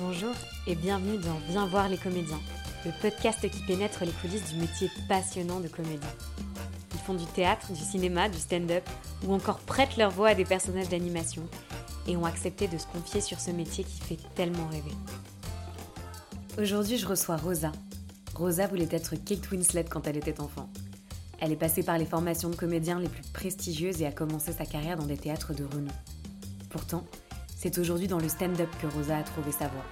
Bonjour et bienvenue dans Viens voir les comédiens, le podcast qui pénètre les coulisses du métier passionnant de comédien. Ils font du théâtre, du cinéma, du stand-up ou encore prêtent leur voix à des personnages d'animation et ont accepté de se confier sur ce métier qui fait tellement rêver. Aujourd'hui, je reçois Rosa. Rosa voulait être Kate Winslet quand elle était enfant. Elle est passée par les formations de comédiens les plus prestigieuses et a commencé sa carrière dans des théâtres de renom. Pourtant, c'est aujourd'hui dans le stand-up que Rosa a trouvé sa voie.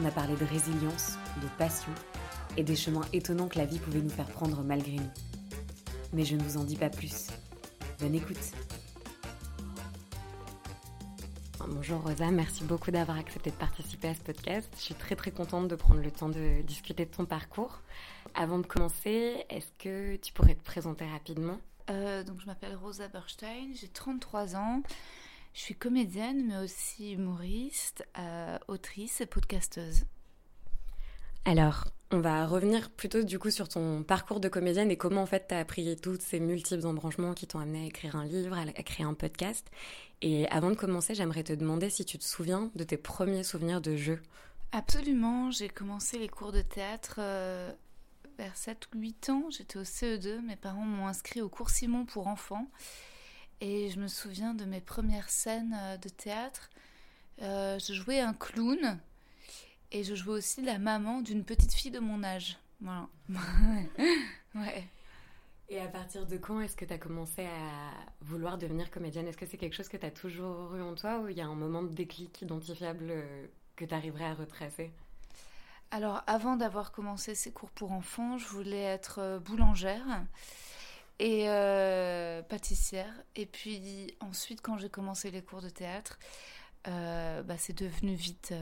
On a parlé de résilience, de passion et des chemins étonnants que la vie pouvait nous faire prendre malgré nous. Mais je ne vous en dis pas plus. Bonne écoute. Bonjour Rosa, merci beaucoup d'avoir accepté de participer à ce podcast. Je suis très très contente de prendre le temps de discuter de ton parcours. Avant de commencer, est-ce que tu pourrais te présenter rapidement? Euh, Donc je m'appelle Rosa Berstein, j'ai 33 ans. Je suis comédienne mais aussi humoriste, euh, autrice et podcasteuse. Alors, on va revenir plutôt du coup sur ton parcours de comédienne et comment en fait tu as appris tous ces multiples embranchements qui t'ont amené à écrire un livre, à créer un podcast. Et avant de commencer, j'aimerais te demander si tu te souviens de tes premiers souvenirs de jeu. Absolument, j'ai commencé les cours de théâtre euh, vers 7 ou 8 ans. J'étais au CE2, mes parents m'ont inscrit au cours Simon pour enfants. Et je me souviens de mes premières scènes euh, de théâtre. Euh, je jouais un clown et je jouais aussi la maman d'une petite fille de mon âge. Voilà. ouais. Et à partir de quand est-ce que tu as commencé à vouloir devenir comédienne? Est-ce que c'est quelque chose que tu as toujours eu en toi ou il y a un moment de déclic identifiable euh, que tu arriverais à retracer? Alors, avant d'avoir commencé ces cours pour enfants, je voulais être boulangère et euh, pâtissière. Et puis ensuite, quand j'ai commencé les cours de théâtre, bah, c'est devenu vite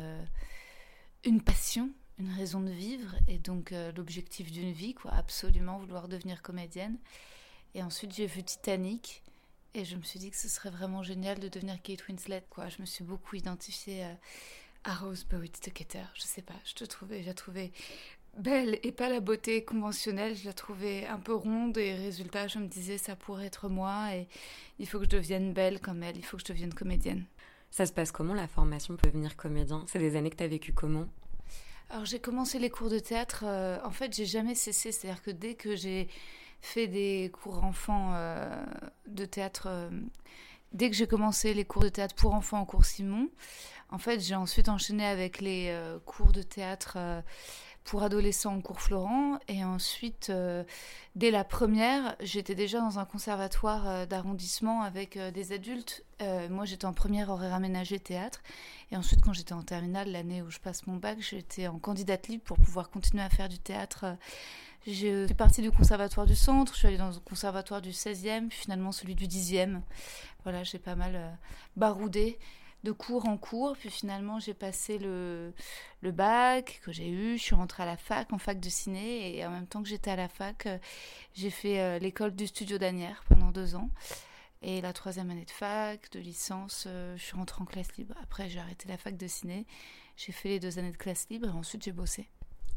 une passion, une raison de vivre et donc euh, l'objectif d'une vie, quoi, absolument vouloir devenir comédienne. Et ensuite j'ai vu Titanic et je me suis dit que ce serait vraiment génial de devenir Kate Winslet, quoi. Je me suis beaucoup identifiée euh, à Rose Bowitz Keter. Je sais pas, je te trouvais, je la trouvais belle et pas la beauté conventionnelle. Je la trouvais un peu ronde et résultat, je me disais ça pourrait être moi et il faut que je devienne belle comme elle. Il faut que je devienne comédienne. Ça se passe comment la formation pour devenir comédien? C'est des années que tu as vécu comment? Alors j'ai commencé les cours de théâtre, euh, en fait j'ai jamais cessé, c'est-à-dire que dès que j'ai fait des cours enfants euh, de théâtre, euh, dès que j'ai commencé les cours de théâtre pour enfants en cours Simon, en fait j'ai ensuite enchaîné avec les cours de théâtre pour adolescents en cours Florent. Et ensuite, euh, dès la première, j'étais déjà dans un conservatoire euh, d'arrondissement avec euh, des adultes. moi, j'étais en première horaire aménagé théâtre. Et ensuite, quand j'étais en terminale, l'année où je passe mon bac, j'étais en candidate libre pour pouvoir continuer à faire du théâtre. Je suis partie du conservatoire du centre, je suis allée dans le conservatoire du 16e, puis finalement celui du 10e. Voilà, j'ai pas mal baroudé de cours en cours. Puis finalement, j'ai passé le, bac que j'ai eu. Je suis rentrée à la fac, en fac de ciné. Et en même temps que j'étais à la fac, euh, j'ai fait euh, l'école du studio d'Anière pendant deux ans. Et la troisième année de fac, de licence, euh, je suis rentrée en classe libre. Après, j'ai arrêté la fac de ciné. J'ai fait les deux années de classe libre et ensuite j'ai bossé.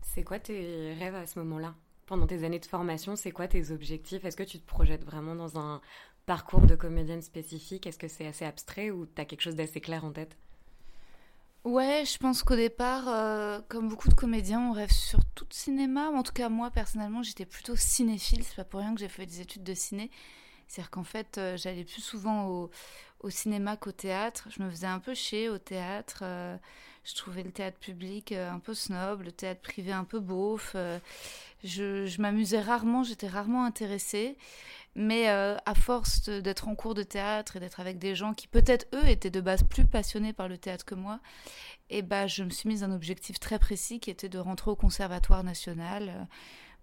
C'est quoi tes rêves à ce moment-là? Pendant tes années de formation, c'est quoi tes objectifs? Est-ce que tu te projettes vraiment dans un parcours de comédienne spécifique Est-ce que c'est assez abstrait ou tu as quelque chose d'assez clair en tête? Ouais, je pense qu'au départ, euh, comme beaucoup de comédiens, on rêve surtout de cinéma. En tout cas, moi, personnellement, j'étais plutôt cinéphile. C'est pas pour rien que j'ai fait des études de ciné. C'est-à-dire qu'en fait, euh, j'allais plus souvent au, cinéma qu'au théâtre. Je me faisais un peu chier au théâtre. Euh, je trouvais le théâtre public un peu snob, le théâtre privé un peu beauf. Je m'amusais rarement, j'étais rarement intéressée. Mais à force d'être en cours de théâtre et d'être avec des gens qui peut-être eux étaient de base plus passionnés par le théâtre que moi, et eh ben je me suis mise un objectif très précis qui était de rentrer au Conservatoire national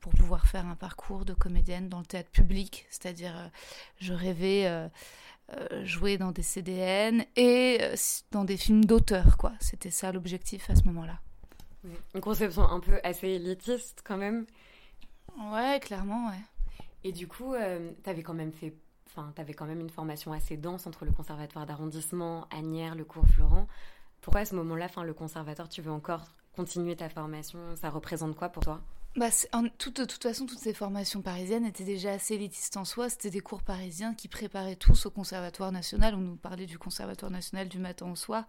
pour pouvoir faire un parcours de comédienne dans le théâtre public, c'est-à-dire je rêvais euh, jouer dans des CDN et euh, dans des films d'auteur, quoi. C'était ça l'objectif à ce moment-là. Une conception un peu assez élitiste quand même. Ouais, clairement, ouais. Et du coup, euh, t'avais quand même fait, enfin, t'avais quand même une formation assez dense entre le conservatoire d'arrondissement, Agnières, le cours Florent. Pourquoi à ce moment-là, enfin, le conservatoire, tu veux encore continuer ta formation? Ça représente quoi pour toi? Bah, en, de toute façon, toutes ces formations parisiennes étaient déjà assez élitistes en soi. C'était des cours parisiens qui préparaient tous au Conservatoire national. On nous parlait du Conservatoire national du matin au soir.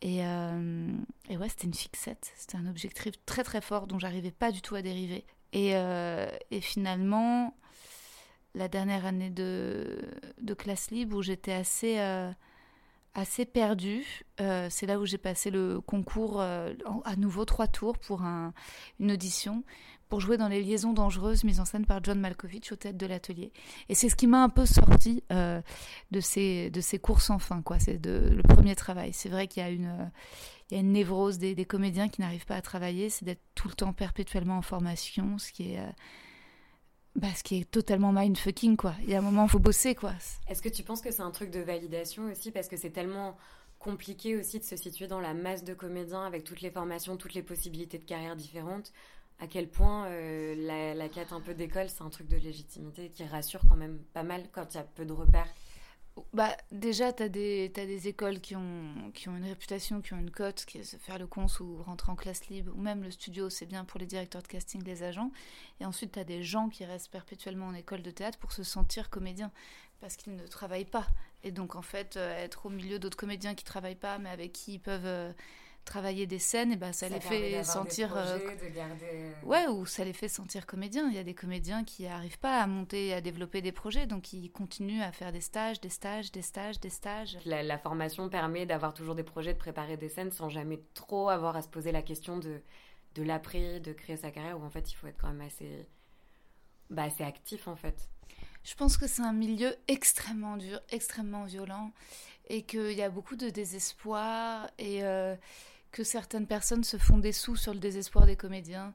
Et, et ouais, c'était une fixette. C'était un objectif très très fort dont j'arrivais pas du tout à dériver. Et, et finalement, la dernière année de, classe libre où j'étais assez, euh, assez perdue. Euh, c'est là où j'ai passé le concours euh, à nouveau trois tours pour un, une audition pour jouer dans Les Liaisons dangereuses mise en scène par John Malkovich au tête de l'atelier. Et c'est ce qui m'a un peu sorti de, ces, de ces courses sans fin. Quoi. C'est le premier travail. C'est vrai qu'il y a une, il y a une névrose des, des comédiens qui n'arrivent pas à travailler, c'est d'être tout le temps perpétuellement en formation, ce qui est bah, ce qui est totalement mindfucking, quoi. Il y a un moment, faut bosser, quoi. Est-ce que tu penses que c'est un truc de validation aussi? Parce que c'est tellement compliqué aussi de se situer dans la masse de comédiens avec toutes les formations, toutes les possibilités de carrière différentes. À quel point euh, la, quête un peu d'école, c'est un truc de légitimité qui rassure quand même pas mal quand il y a peu de repères bah, déjà, tu as, des, des écoles qui ont, qui ont une réputation, qui ont une cote, qui se faire le cons ou rentrer en classe libre, ou même le studio, c'est bien pour les directeurs de casting, les agents. Et ensuite, tu as des gens qui restent perpétuellement en école de théâtre pour se sentir comédien, parce qu'ils ne travaillent pas. Et donc, en fait, euh, être au milieu d'autres comédiens qui travaillent pas, mais avec qui ils peuvent euh, travailler des scènes, et ben ça, les fait sentir. Euh, euh, ouais, ou ça les fait sentir comédiens. Il y a des comédiens qui n'arrivent pas à monter, à développer des projets, donc ils continuent à faire des stages, des stages, des stages, des stages. La, formation permet d'avoir toujours des projets, de préparer des scènes sans jamais trop avoir à se poser la question de, de l'après, de créer sa carrière, où en fait il faut être quand même assez, bah, assez actif en fait. Je pense que c'est un milieu extrêmement dur, extrêmement violent, et qu'il y a beaucoup de désespoir et euh, que certaines personnes se font des sous sur le désespoir des comédiens.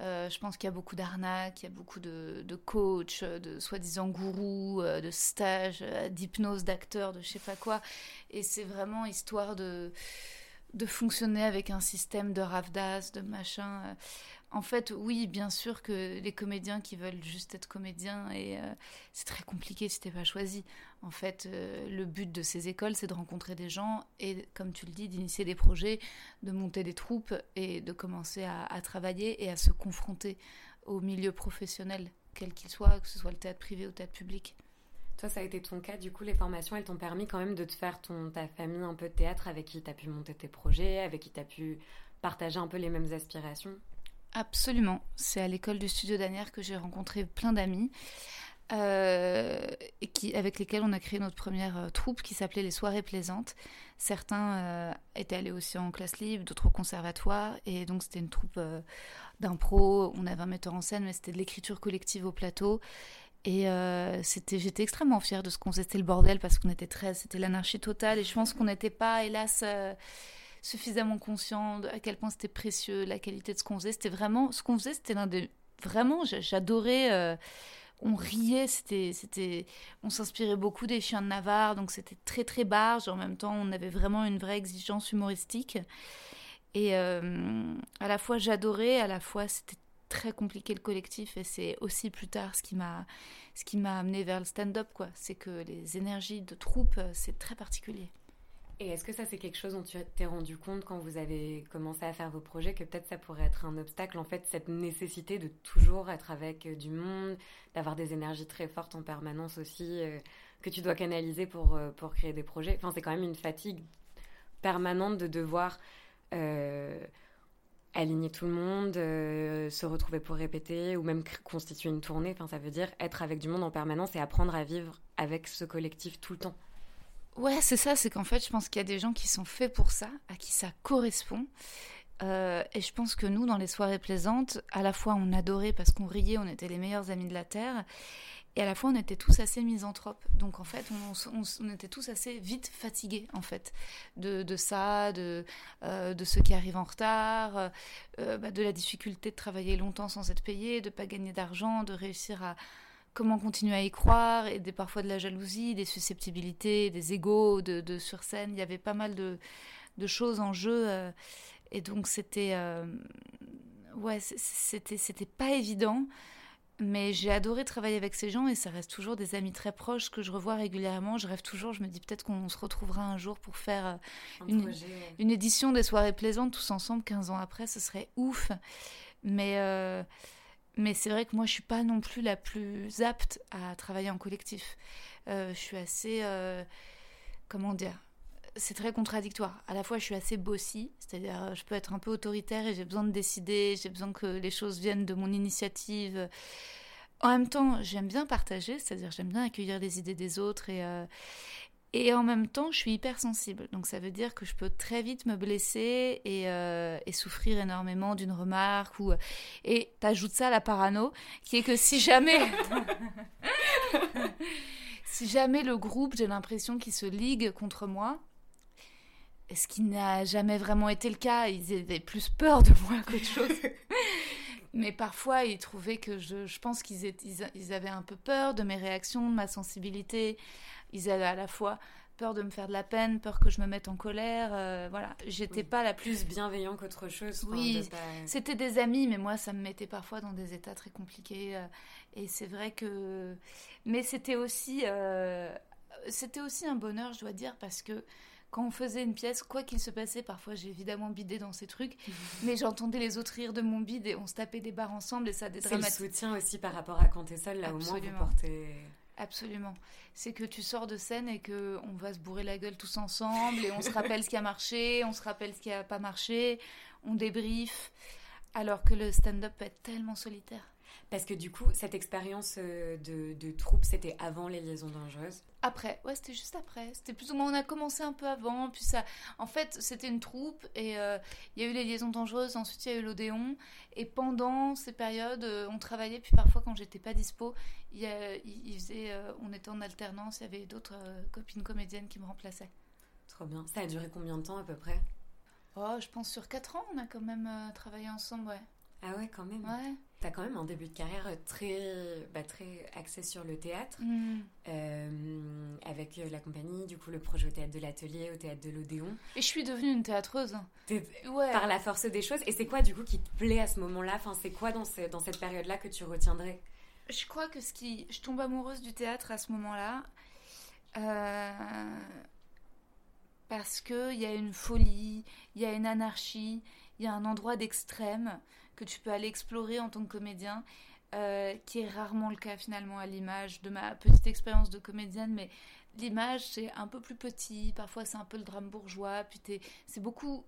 Euh, je pense qu'il y a beaucoup d'arnaques, il y a beaucoup de, coachs, de soi-disant gourous, euh, de stages, euh, d'hypnose d'acteurs, de je sais pas quoi. Et c'est vraiment histoire de, de fonctionner avec un système de ravdas, de machin. En fait, oui, bien sûr que les comédiens qui veulent juste être comédiens, et euh, c'est très compliqué si t'es pas choisi. En fait, euh, le but de ces écoles, c'est de rencontrer des gens et, comme tu le dis, d'initier des projets, de monter des troupes et de commencer à, travailler et à se confronter au milieu professionnel, quel qu'il soit, que ce soit le théâtre privé ou le théâtre public. Toi, ça a été ton cas. Du coup, les formations, elles t'ont permis quand même de te faire ton, ta famille un peu de théâtre avec qui tu as pu monter tes projets, avec qui tu as pu partager un peu les mêmes aspirations Absolument. C'est à l'école du studio d'Anière que j'ai rencontré plein d'amis. Euh, qui, avec lesquels on a créé notre première euh, troupe qui s'appelait les Soirées Plaisantes. Certains euh, étaient allés aussi en classe libre, d'autres au conservatoire. Et donc, c'était une troupe d'impro. On avait un metteur en scène, mais c'était de l'écriture collective au plateau. Et c'était, j'étais extrêmement fière de ce qu'on faisait. C'était le bordel parce qu'on était très. C'était l'anarchie totale. Et je pense qu'on n'était pas, hélas suffisamment conscient de à quel point c'était précieux, la qualité de ce qu'on faisait. C'était vraiment, ce qu'on faisait, c'était l'un des. Vraiment, j'adorais. Euh, on riait, c'était, c'était, on s'inspirait beaucoup des chiens de Navarre, donc c'était très très barge. En même temps, on avait vraiment une vraie exigence humoristique. Et euh, à la fois j'adorais, à la fois c'était très compliqué le collectif. Et c'est aussi plus tard ce qui m'a, ce qui m'a amené vers le stand-up, quoi. C'est que les énergies de troupe, euh, c'est très particulier. Et est-ce que ça, c'est quelque chose dont tu t'es rendu compte quand vous avez commencé à faire vos projets, que peut-être ça pourrait être un obstacle, en fait, cette nécessité de toujours être avec euh, du monde, d'avoir des énergies très fortes en permanence aussi, euh, que tu dois canaliser pour, euh, pour créer des projets? Enfin, c'est quand même une fatigue permanente de devoir aligner tout le monde, se retrouver pour répéter, ou même constituer une tournée. Enfin, ça veut dire être avec du monde en permanence et apprendre à vivre avec ce collectif tout le temps. Ouais, c'est ça, c'est qu'en fait, je pense qu'il y a des gens qui sont faits pour ça, à qui ça correspond. Euh, et je pense que nous, dans les soirées plaisantes, à la fois on adorait parce qu'on riait, on était les meilleurs amis de la Terre, et à la fois on était tous assez misanthropes. Donc en fait, on, était tous assez vite fatigués, en fait, de, ça, de, euh, de ceux qui arrivent en retard, euh, bah, de la difficulté de travailler longtemps sans être payé, de pas gagner d'argent, de réussir à comment continuer à y croire, et des, parfois de la jalousie, des susceptibilités, des égaux de, sur scène. Il y avait pas mal de, choses en jeu. Euh, et donc c'était... Euh, ouais, c'était, c'était pas évident. Mais j'ai adoré travailler avec ces gens et ça reste toujours des amis très proches que je revois régulièrement. Je rêve toujours, je me dis peut-être qu'on se retrouvera un jour pour faire euh, une, une, édition des soirées plaisantes tous ensemble 15 ans après, ce serait ouf. Mais mais c'est vrai que moi, je suis pas non plus la plus apte à travailler en collectif. Euh, je suis assez, euh, comment dire, c'est très contradictoire. À la fois, je suis assez bossy, c'est-à-dire je peux être un peu autoritaire et j'ai besoin de décider, j'ai besoin que les choses viennent de mon initiative. En même temps, j'aime bien partager, c'est-à-dire j'aime bien accueillir les idées des autres et, euh, et en même temps, je suis hypersensible. Donc ça veut dire que je peux très vite me blesser et, euh, et souffrir énormément d'une remarque. Ou... Et t'ajoutes ça à la parano, qui est que si jamais... si jamais le groupe, j'ai l'impression qu'il se ligue contre moi, ce qui n'a jamais vraiment été le cas, ils avaient plus peur de moi qu'autre chose. Mais parfois, ils trouvaient que je, je pense qu'ils ils avaient un peu peur de mes réactions, de ma sensibilité. Ils avaient à la fois peur de me faire de la peine, peur que je me mette en colère. Euh, voilà, j'étais pas la plus bienveillant qu'autre chose. Oui, c'était des amis, mais moi, ça me mettait parfois dans des états très compliqués. Euh, et c'est vrai que, mais c'était aussi, euh, c'était aussi un bonheur, je dois dire, parce que quand on faisait une pièce, quoi qu'il se passait, parfois j'ai évidemment bidé dans ces trucs, mais j'entendais les autres rire de mon bide et on se tapait des barres ensemble et ça dédramatisait. C'est le soutien aussi par rapport à quand t'es seule, là au moins vous portez... Absolument. C'est que tu sors de scène et que on va se bourrer la gueule tous ensemble et on se rappelle ce qui a marché, on se rappelle ce qui a pas marché, on débrief. Alors que le stand-up peut être tellement solitaire. Parce que du coup, cette expérience euh, de, de troupe, c'était avant les liaisons dangereuses Après, ouais, c'était juste après. C'était plus ou moins, on a commencé un peu avant, puis ça. En fait, c'était une troupe et euh, il y a eu les liaisons dangereuses, ensuite il y a eu l'Odéon. Et pendant ces périodes, euh, on travaillait, puis parfois quand j'étais pas dispo, faisait, on était en alternance, il y avait d'autres copines comédiennes qui me remplaçaient. Trop bien. Ça a duré combien de temps à peu près? Oh, je pense sur 4 ans, on a quand même travaillé ensemble, ouais. Ah ouais, quand même. Ouais. T'as quand même un début de carrière très, bah, très axé sur le théâtre, mm. euh, avec la compagnie, du coup le projet au théâtre de l'atelier, au théâtre de l'Odéon. Et je suis devenue une théâtreuse. Ouais. Par la force des choses. Et c'est quoi du coup qui te plaît à ce moment-là? Enfin, C'est quoi dans, dans cette période-là que tu retiendrais? Je crois que ce qui... Je tombe amoureuse du théâtre à ce moment-là. Euh, parce qu'il y a une folie, il y a une anarchie, il y a un endroit d'extrême que tu peux aller explorer en tant que comédien, euh, qui est rarement le cas finalement à l'image de ma petite expérience de comédienne, mais l'image c'est un peu plus petit, parfois c'est un peu le drame bourgeois, puis c'est beaucoup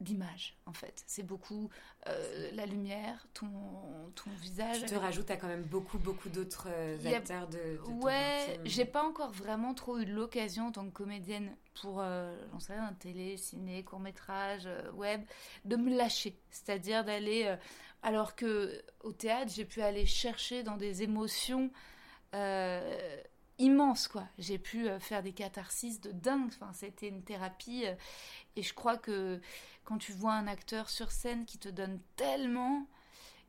d'image en fait. C'est beaucoup euh, la lumière, ton, ton visage. Tu te rajoutes à quand même beaucoup, beaucoup d'autres euh, acteurs de, de Ouais, j'ai pas encore vraiment trop eu l'occasion en tant que comédienne pour, euh, j'en sais télé, ciné, court-métrage, web, de me lâcher. C'est-à-dire d'aller. alors que au théâtre, j'ai pu aller chercher dans des émotions immenses quoi. J'ai pu faire des catharsis de dingue. Enfin, c'était une thérapie et je crois que quand tu vois un acteur sur scène qui te donne tellement,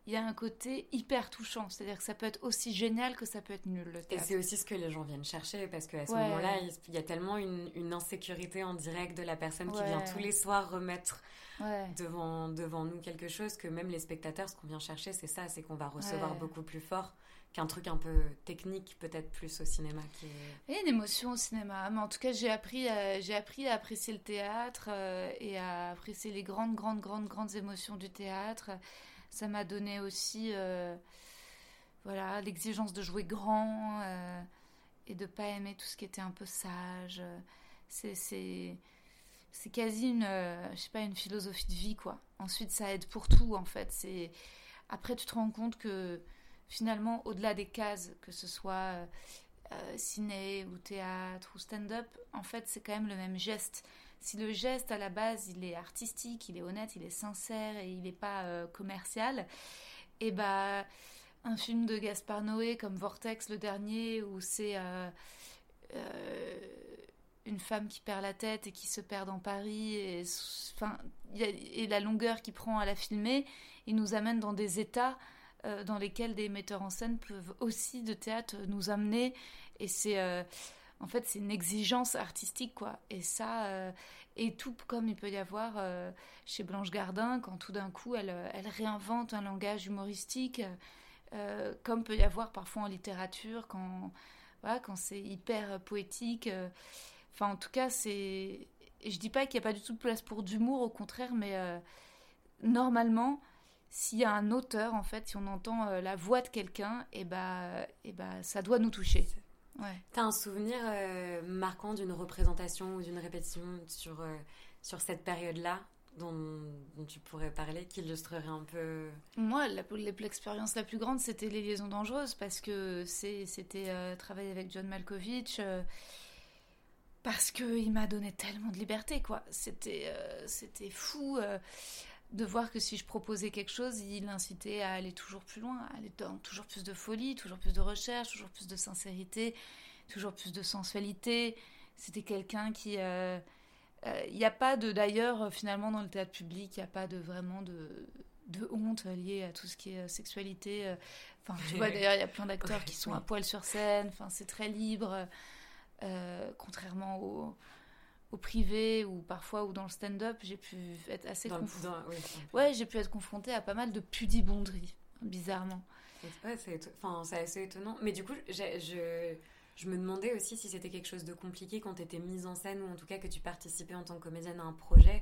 il y a un côté hyper touchant. C'est-à-dire que ça peut être aussi génial que ça peut être nul. Le et c'est aussi ce que les gens viennent chercher parce qu'à ce moment-là, il y a tellement une, insécurité en direct de la personne qui vient tous les soirs remettre devant, devant nous quelque chose que même les spectateurs, ce qu'on vient chercher, c'est ça, c'est qu'on va recevoir beaucoup plus fort qu'un truc un peu technique peut-être plus au cinéma qui il y a une émotion au cinéma. Mais en tout cas j'ai appris à, j'ai appris à apprécier le théâtre euh, et à apprécier les grandes grandes grandes grandes émotions du théâtre ça m'a donné aussi euh, voilà l'exigence de jouer grand euh, et de pas aimer tout ce qui était un peu sage. C'est quasi une sais pas une philosophie de vie quoi. Ensuite ça aide pour tout en fait. Après tu te rends compte que finalement, au-delà des cases, que ce soit euh, euh, ciné ou théâtre ou stand-up, en fait, c'est quand même le même geste. Si le geste à la base, il est artistique, il est honnête, il est sincère et il n'est pas euh, commercial, et eh bah un film de Gaspard Noé comme Vortex le dernier où c'est une femme qui perd la tête et qui se perd dans Paris et, et la longueur qu'il prend à la filmer, il nous amène dans des états euh, dans lesquels des metteurs en scène peuvent aussi de théâtre nous amener. Et c'est euh, en fait c'est une exigence artistique quoi. Et ça euh, et tout comme il peut y avoir chez Blanche Gardin quand tout d'un coup elle, elle réinvente un langage humoristique, comme peut y avoir parfois en littérature quand voilà, quand c'est hyper poétique. Enfin en tout cas c'est je dis pas qu'il n'y a pas du tout de place pour d'humour, au contraire, mais normalement, s'il y a un auteur, en fait, si on entend euh, la voix de quelqu'un, et eh et eh bah, ça doit nous toucher. Ouais. T'as un souvenir euh, marquant d'une représentation ou d'une répétition sur, euh, sur cette période-là dont, dont tu pourrais parler, qui illustrerait un peu Moi, la- l'expérience la plus grande, c'était les liaisons dangereuses parce que c'était euh, travailler avec John Malkovich. euh, parce qu'il m'a donné tellement de liberté, quoi. C'était euh, c'était fou euh, de voir que si je proposais quelque chose, il incitait à aller toujours plus loin, à aller dans toujours plus de folie, toujours plus de recherche, toujours plus de sincérité, toujours plus de sensualité. C'était quelqu'un qui... euh, euh, Il n'y a pas de... D'ailleurs, finalement, dans le théâtre public, il n'y a pas de vraiment de de honte liée à tout ce qui est euh, sexualité. Enfin, tu vois, d'ailleurs, il y a plein d'acteurs qui sont à poil sur scène. Enfin, c'est très libre, euh, contrairement au, au privé ou parfois ou dans le stand-up, j'ai pu être assez oui, Ouais, j'ai pu être confrontée à pas mal de pudibonderies, bizarrement. Ouais, c'est enfin, assez étonnant. Mais du coup, je, je me demandais aussi si c'était quelque chose de compliqué quand tu étais mise en scène ou en tout cas que tu participais en tant que comédienne à un projet,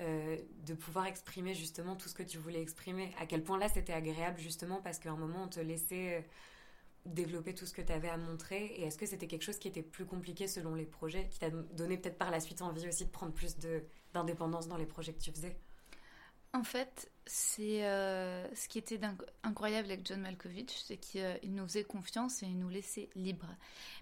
euh, de pouvoir exprimer justement tout ce que tu voulais exprimer. À quel point là c'était agréable justement parce qu'à un moment on te laissait euh, développer tout ce que tu avais à montrer. Et est-ce que c'était quelque chose qui était plus compliqué selon les projets, qui t'a donné peut-être par la suite envie aussi de prendre plus d'indépendance dans les projets que tu faisais? En fait, c'est euh, ce qui était incroyable avec John Malkovich, c'est qu'il euh, nous faisait confiance et il nous laissait libres.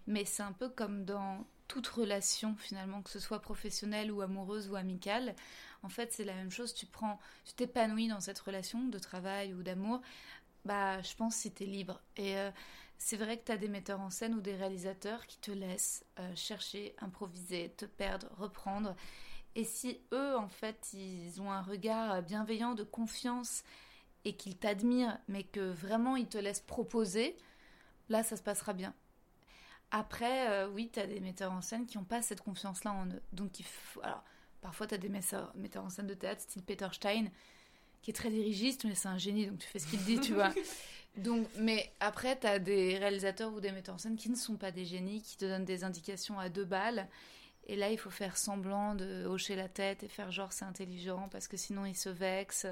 Mais c'est un peu comme dans toute relation finalement, que ce soit professionnelle ou amoureuse ou amicale. En fait, c'est la même chose. Tu prends, tu t'épanouis dans cette relation de travail ou d'amour. Bah, je pense si libre. Et euh, c'est vrai que t'as des metteurs en scène ou des réalisateurs qui te laissent euh, chercher, improviser, te perdre, reprendre. Et si eux, en fait, ils ont un regard bienveillant, de confiance, et qu'ils t'admirent, mais que vraiment ils te laissent proposer, là, ça se passera bien. Après, euh, oui, tu as des metteurs en scène qui n'ont pas cette confiance-là en eux. Donc, parfois, tu as des metteurs, metteurs en scène de théâtre, style Peter Stein, qui est très dirigiste, mais c'est un génie, donc tu fais ce qu'il dit, tu vois. Donc, mais après, tu as des réalisateurs ou des metteurs en scène qui ne sont pas des génies, qui te donnent des indications à deux balles. Et là, il faut faire semblant de hocher la tête et faire genre c'est intelligent parce que sinon ils se vexent.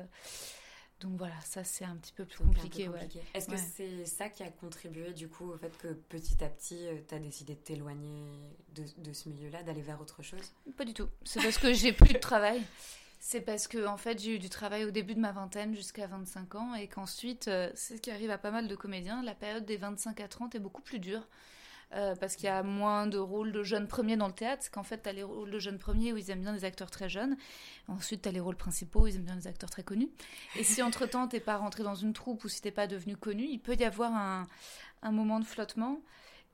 Donc voilà, ça c'est un petit peu plus compliqué. ouais. Est-ce que Ouais. c'est ça qui a contribué du coup au fait que petit à petit tu as décidé de t'éloigner de, de ce milieu-là, d'aller vers autre chose? Pas du tout. C'est parce que j'ai plus de travail. C'est parce que en fait j'ai eu du travail au début de ma vingtaine jusqu'à 25 ans et qu'ensuite, euh, c'est ce qui arrive à pas mal de comédiens, la période des 25 à 30 est beaucoup plus dure. euh, parce qu'il y a moins de rôles de jeunes premiers dans le théâtre, qu'en fait, t'as les rôles de jeunes premiers où ils aiment bien des acteurs très jeunes. Ensuite, t'as les rôles principaux où ils aiment bien des acteurs très connus. Et si entre-temps, t'es pas rentré dans une troupe ou si t'es pas devenu connu, il peut y avoir un, un moment de flottement.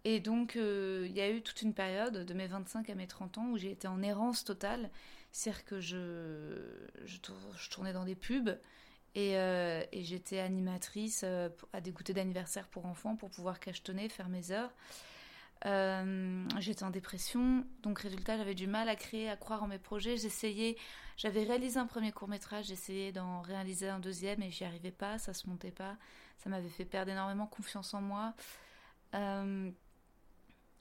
Et donc, euh, il y a eu toute une période de mes 25 à mes 30 ans où j'ai été en errance totale. C'est-à-dire que je, je, tour- je tournais dans des pubs et, euh, j'étais animatrice euh, à des goûters d'anniversaire pour enfants pour pouvoir cachetonner, faire mes heures. Euh, j'étais en dépression, donc résultat, j'avais du mal à créer, à croire en mes projets. J'essayais, j'avais réalisé un premier court métrage, j'essayais d'en réaliser un deuxième et j'y arrivais pas, ça se montait pas. Ça m'avait fait perdre énormément confiance en moi. Euh,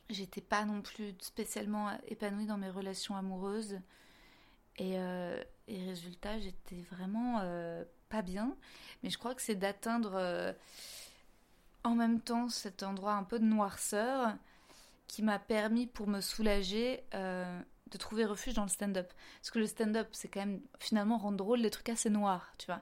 J'étais pas non plus spécialement épanouie dans mes relations amoureuses. Et, euh, et résultat, j'étais vraiment euh, pas bien. Mais je crois que c'est d'atteindre euh, en même temps cet endroit un peu de noirceur qui m'a permis, pour me soulager, euh, de trouver refuge dans le stand-up. Parce que le stand-up, c'est quand même finalement rendre drôle les trucs assez noirs, tu vois.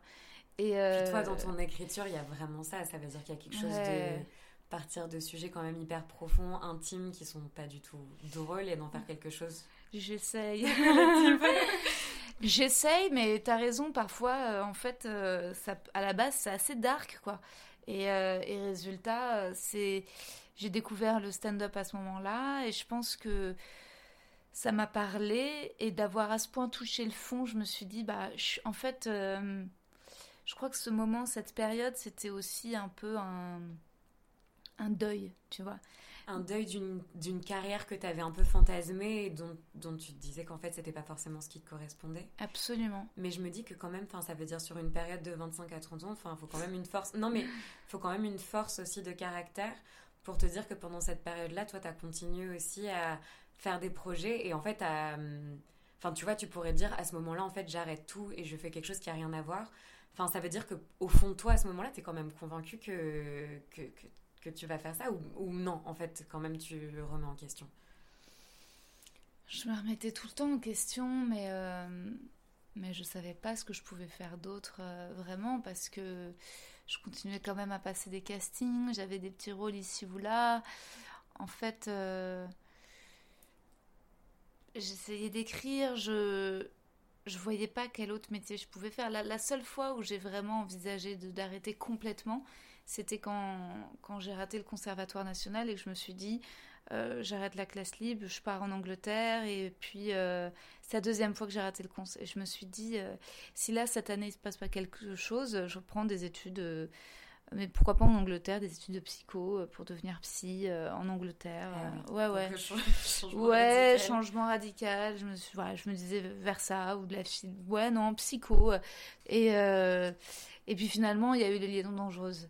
Et euh, Puis toi, dans ton écriture, il y a vraiment ça. Ça veut dire qu'il y a quelque chose Ouais. de partir de sujets quand même hyper profonds, intimes, qui sont pas du tout drôles et d'en faire quelque chose. J'essaye. J'essaye, mais t'as raison, parfois, euh, en fait, euh, ça, à la base, c'est assez dark, quoi. Et, euh, et résultat, c'est... J'ai découvert le stand-up à ce moment-là, et je pense que ça m'a parlé, et d'avoir à ce point touché le fond, je me suis dit, bah, je- en fait, je crois que ce moment, cette période, c'était aussi un peu un, un deuil, tu vois. Un deuil d'une d'une carrière que tu avais un peu fantasmée et dont, dont tu te disais qu'en fait, c'était pas forcément ce qui te correspondait. Absolument. Mais je me dis que quand même, ça veut dire sur une période de 25 à 30 ans, enfin, faut quand même une force. Non, mais faut quand même une force aussi de caractère pour te dire que pendant cette période-là, toi, tu as continué aussi à faire des projets et en fait, à. hum, Enfin, tu vois, tu pourrais dire à ce moment-là, en fait, j'arrête tout et je fais quelque chose qui a rien à voir. Enfin, ça veut dire que au fond de toi, à ce moment-là, tu es quand même convaincu que, que, que, que tu vas faire ça ou, non, en fait, quand même, tu le remets en question? Je me remettais tout le temps en question, mais, euh, mais je savais pas ce que je pouvais faire d'autre euh, vraiment parce que je continuais quand même à passer des castings, j'avais des petits rôles ici ou là. En fait, euh, j'essayais d'écrire, je je voyais pas quel autre métier je pouvais faire. La, la seule fois où j'ai vraiment envisagé d'arrêter complètement, c'était quand, quand j'ai raté le conservatoire national et que je me suis dit, euh, j'arrête la classe libre, je pars en Angleterre et puis euh, c'est la deuxième fois que j'ai raté le concert. Et je me suis dit, euh, si là cette année il se passe pas quelque chose, je reprends des études mais pourquoi pas en Angleterre, des études de psycho pour devenir psy en Angleterre. Ah ouais, ouais. Changement Ouais, radical. changement radical. Je me, suis, voilà, je me disais vers ça ou de la psy- ouais non psycho. Et et puis finalement il y a eu les liaisons dangereuses.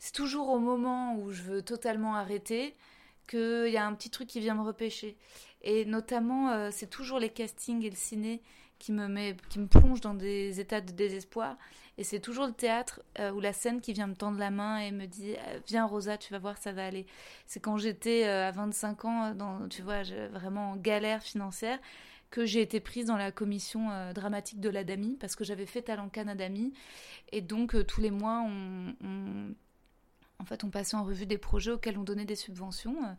C'est toujours au moment où je veux totalement arrêter qu'il y a un petit truc qui vient me repêcher. Et notamment euh, c'est toujours les castings et le ciné qui me met, qui me plonge dans des états de désespoir. Et c'est toujours le théâtre euh, ou la scène qui vient me tendre la main et me dit euh, Viens Rosa, tu vas voir, ça va aller. C'est quand j'étais à 25 ans, dans, tu vois, vraiment en galère financière, que j'ai été prise dans la commission dramatique de l'Adami, parce que j'avais fait Talent Canadami. Et donc, tous les mois, on- en fait, on passait en revue des projets auxquels on donnait des subventions. euh,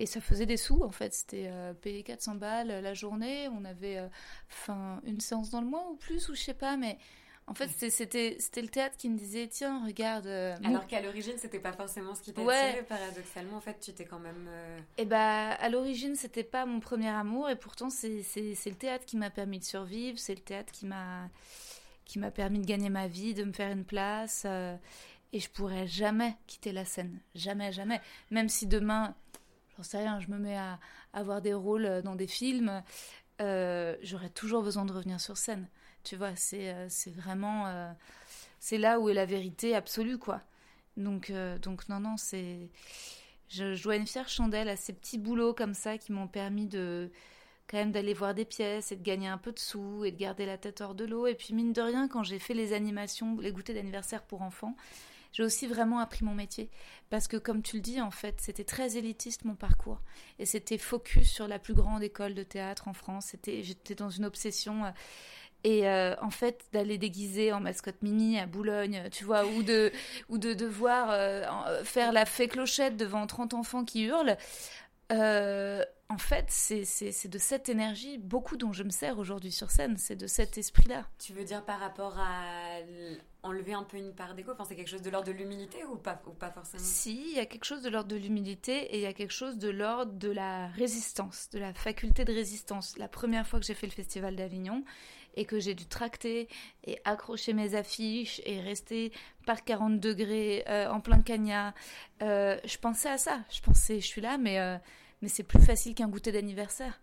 et ça faisait des sous, en fait. C'était euh, payé 400 balles la journée. On avait euh, une séance dans le mois ou plus, ou je sais pas, mais. En fait, c'était- le théâtre qui me disait Tiens, regarde. euh, Alors qu'à l'origine, c'était pas forcément ce qui t'attirait, Ouais. paradoxalement. En fait, tu t'es quand même. euh, Et bah, à l'origine, c'était pas mon premier amour, et pourtant, c'est le théâtre qui m'a permis de survivre, c'est le théâtre qui m'a qui m'a permis de gagner ma vie, de me faire une place, euh, et je pourrais jamais quitter la scène, jamais, jamais. Même si demain, j'en sais rien, je me mets à avoir des rôles dans des films, euh, j'aurais toujours besoin de revenir sur scène. Tu vois, c'est euh, vraiment, euh, c'est là où est la vérité absolue, quoi. Donc, euh, donc non, non, c'est je, je dois une fière chandelle à ces petits boulots comme ça qui m'ont permis de quand même d'aller voir des pièces et de gagner un peu de sous et de garder la tête hors de l'eau. Et puis mine de rien, quand j'ai fait les animations, les goûters d'anniversaire pour enfants, j'ai aussi vraiment appris mon métier. Parce que comme tu le dis, en fait, c'était très élitiste mon parcours. Et c'était focus sur la plus grande école de théâtre en France. J'étais dans une obsession. euh, et euh, en fait, d'aller déguiser en mascotte Mimi à Boulogne, tu vois, ou de, ou de devoir euh, faire la fée clochette devant 30 enfants qui hurlent, euh, en fait, c'est de cette énergie, beaucoup dont je me sers aujourd'hui sur scène, c'est de cet esprit-là. Tu veux dire par rapport à enlever un peu une part d'ego? Enfin, c'est quelque chose de l'ordre de l'humilité ou pas, ou pas forcément? Si, il y a quelque chose de l'ordre de l'humilité et il y a quelque chose de l'ordre de la résistance, de la faculté de résistance. La première fois que j'ai fait le Festival d'Avignon et que j'ai dû tracter et accrocher mes affiches et rester par 40 degrés euh, en plein cagnat, euh, je pensais à ça. Je pensais, je suis là, mais, euh, mais c'est plus facile qu'un goûter d'anniversaire.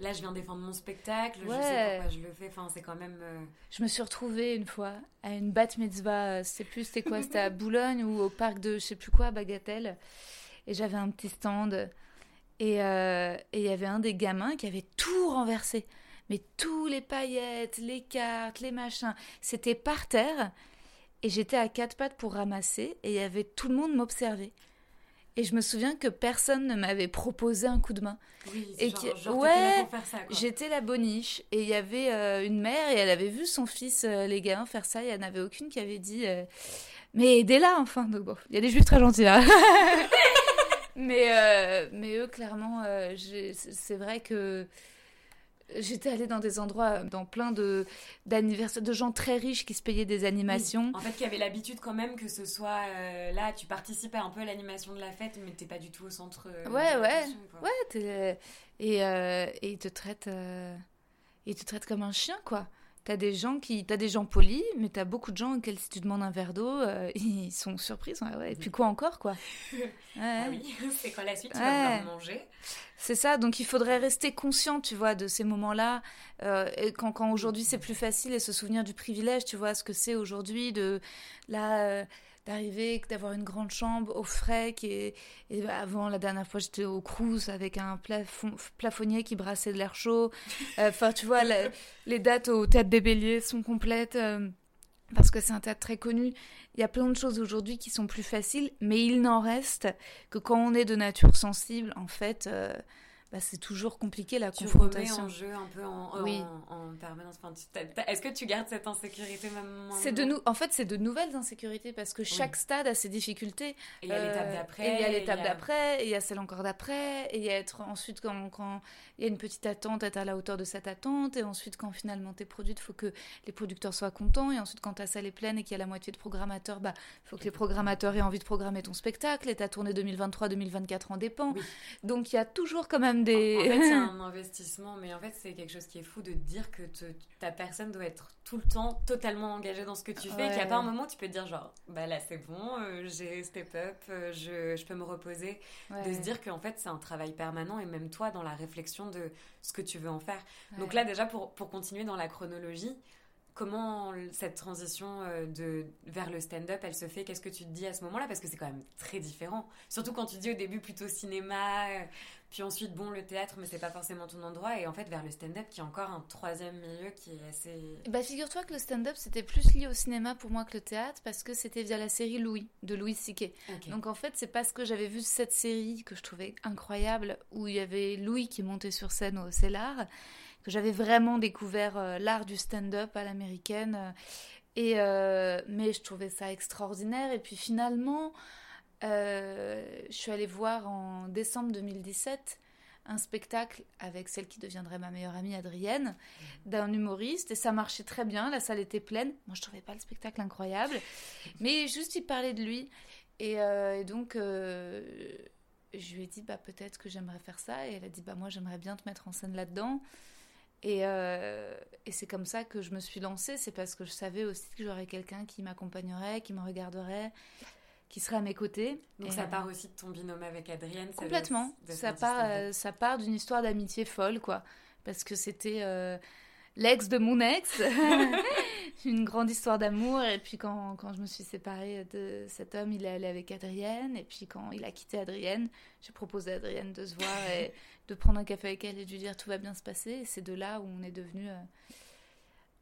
Là, je viens défendre mon spectacle, je sais pourquoi je le fais. Enfin, c'est quand même. euh, Je me suis retrouvée une fois à une bat mitzvah, euh, c'était plus, c'était quoi C'était à Boulogne ou au parc de je sais plus quoi, Bagatelle. Et j'avais un petit stand. Et euh, et il y avait un des gamins qui avait tout renversé. Mais tous les paillettes, les cartes, les machins, c'était par terre. Et j'étais à quatre pattes pour ramasser. Et il y avait tout le monde m'observait. Et je me souviens que personne ne m'avait proposé un coup de main. Oui, Et genre, genre ouais, là. J'étais la boniche et il y avait euh, une mère et elle avait vu son fils, euh, les gamins, faire ça. Et il n'y en avait aucune qui avait dit euh, Mais aidez-la enfin. Donc bon, il y a des juifs très gentils. hein. mais, mais eux, clairement, c'est vrai que j'étais allée dans des endroits, dans plein de d'anniversaires, de gens très riches qui se payaient des animations. En fait, qui avait l'habitude quand même que ce soit euh, là, tu participes un peu à l'animation de la fête, mais t'es pas du tout au centre. euh, Ouais, ouais. quoi. Ouais, et, euh, et ils te traitent, euh, ils te traitent comme un chien, quoi. T'as des gens qui, t'as des gens polis, mais t'as beaucoup de gens auxquels si tu demandes un verre d'eau, euh, ils sont surpris. ils sont là, ouais, et puis quoi encore, quoi. Ouais. Ah oui, c'est quoi la suite? Tu Ouais. vas vouloir manger? C'est ça, donc il faudrait rester conscient, tu vois, de ces moments-là. Euh, quand, quand aujourd'hui c'est plus facile et se souvenir du privilège, tu vois, ce que c'est aujourd'hui de euh, d'arriver, d'avoir une grande chambre au frais. Qui est, et avant, la dernière fois, j'étais au Crous avec un plafonnier qui brassait de l'air chaud. Euh, Enfin, tu vois, les dates au Théâtre des Béliers sont complètes. euh, parce que c'est un théâtre très connu. Il y a plein de choses aujourd'hui qui sont plus faciles, mais il n'en reste que quand on est de nature sensible, en fait, euh, bah, c'est toujours compliqué la tu confrontation. en jeu un peu en, Oui. en, permanence. Enfin, tu- Est-ce que tu gardes cette insécurité même C'est de nous, en fait, c'est de nouvelles insécurités parce que chaque stade a ses difficultés. Et il y a l'étape Euh, d'après. et il y a l'étape a- d'après, et il y a celle encore d'après, et il y a être ensuite quand, quand il y a une petite attente, être à la hauteur de cette attente, et ensuite quand finalement t'es produite, il faut que les producteurs soient contents, et ensuite quand ta salle est pleine et qu'il y a la moitié de programmateurs, bah faut que les programmateurs aient envie de programmer ton spectacle, et ta tournée 2023-2024 en dépend. Oui. Donc il y a toujours quand même des... En fait, c'est un investissement, mais en fait, c'est quelque chose qui est fou de dire que te- ta personne doit être tout le temps totalement engagée dans ce que tu fais, et qu'il n'y a Ouais. pas un moment où tu peux te dire, genre, bah là, c'est bon, euh, j'ai step up, euh, je, je peux me reposer. Ouais. De se dire qu'en fait, c'est un travail permanent, et même toi, dans la réflexion de ce que tu veux en faire. Donc Ouais. là, déjà, pour, pour continuer dans la chronologie, comment cette transition euh, de, vers le stand-up, elle se fait? Qu'est-ce que tu te dis à ce moment-là? Parce que c'est quand même très différent. Surtout quand tu dis au début plutôt cinéma, euh, puis ensuite, bon, le théâtre, mais c'est pas forcément ton endroit. Et en fait, vers le stand-up, qui est encore un troisième milieu qui est assez... Bah figure-toi que le stand-up c'était plus lié au cinéma pour moi que le théâtre parce que c'était via la série Louis de Louis. Ok. Donc en fait, c'est parce que j'avais vu cette série que je trouvais incroyable, où il y avait Louis qui montait sur scène au Cellar, que j'avais vraiment découvert euh, l'art du stand-up à l'américaine. euh, et euh, mais je trouvais ça extraordinaire. Et puis finalement, je suis allée voir en décembre 2017 un spectacle avec celle qui deviendrait ma meilleure amie Adrienne, d'un humoriste, et ça marchait très bien, la salle était pleine. Moi, je trouvais pas le spectacle incroyable, mais juste il parlait de lui. Et, donc, je lui ai dit, bah, peut-être que j'aimerais faire ça, et elle a dit, bah, moi, j'aimerais bien te mettre en scène là-dedans. Et, euh, et c'est comme ça que je me suis lancée, c'est parce que je savais aussi que j'aurais quelqu'un qui m'accompagnerait, qui me regarderait, qui serait à mes côtés. Donc Et, ça euh, part aussi de ton binôme avec Adrienne ça Complètement. de- de Ça part, euh, ça part d'une histoire d'amitié folle, quoi. Parce que c'était l'ex de mon ex. Une grande histoire d'amour. Et puis quand, quand je me suis séparée de cet homme, il est allé avec Adrienne. Et puis quand il a quitté Adrienne, j'ai proposé à Adrienne de se voir et de prendre un café avec elle et de lui dire tout va bien se passer. Et c'est de là où on est devenu... euh,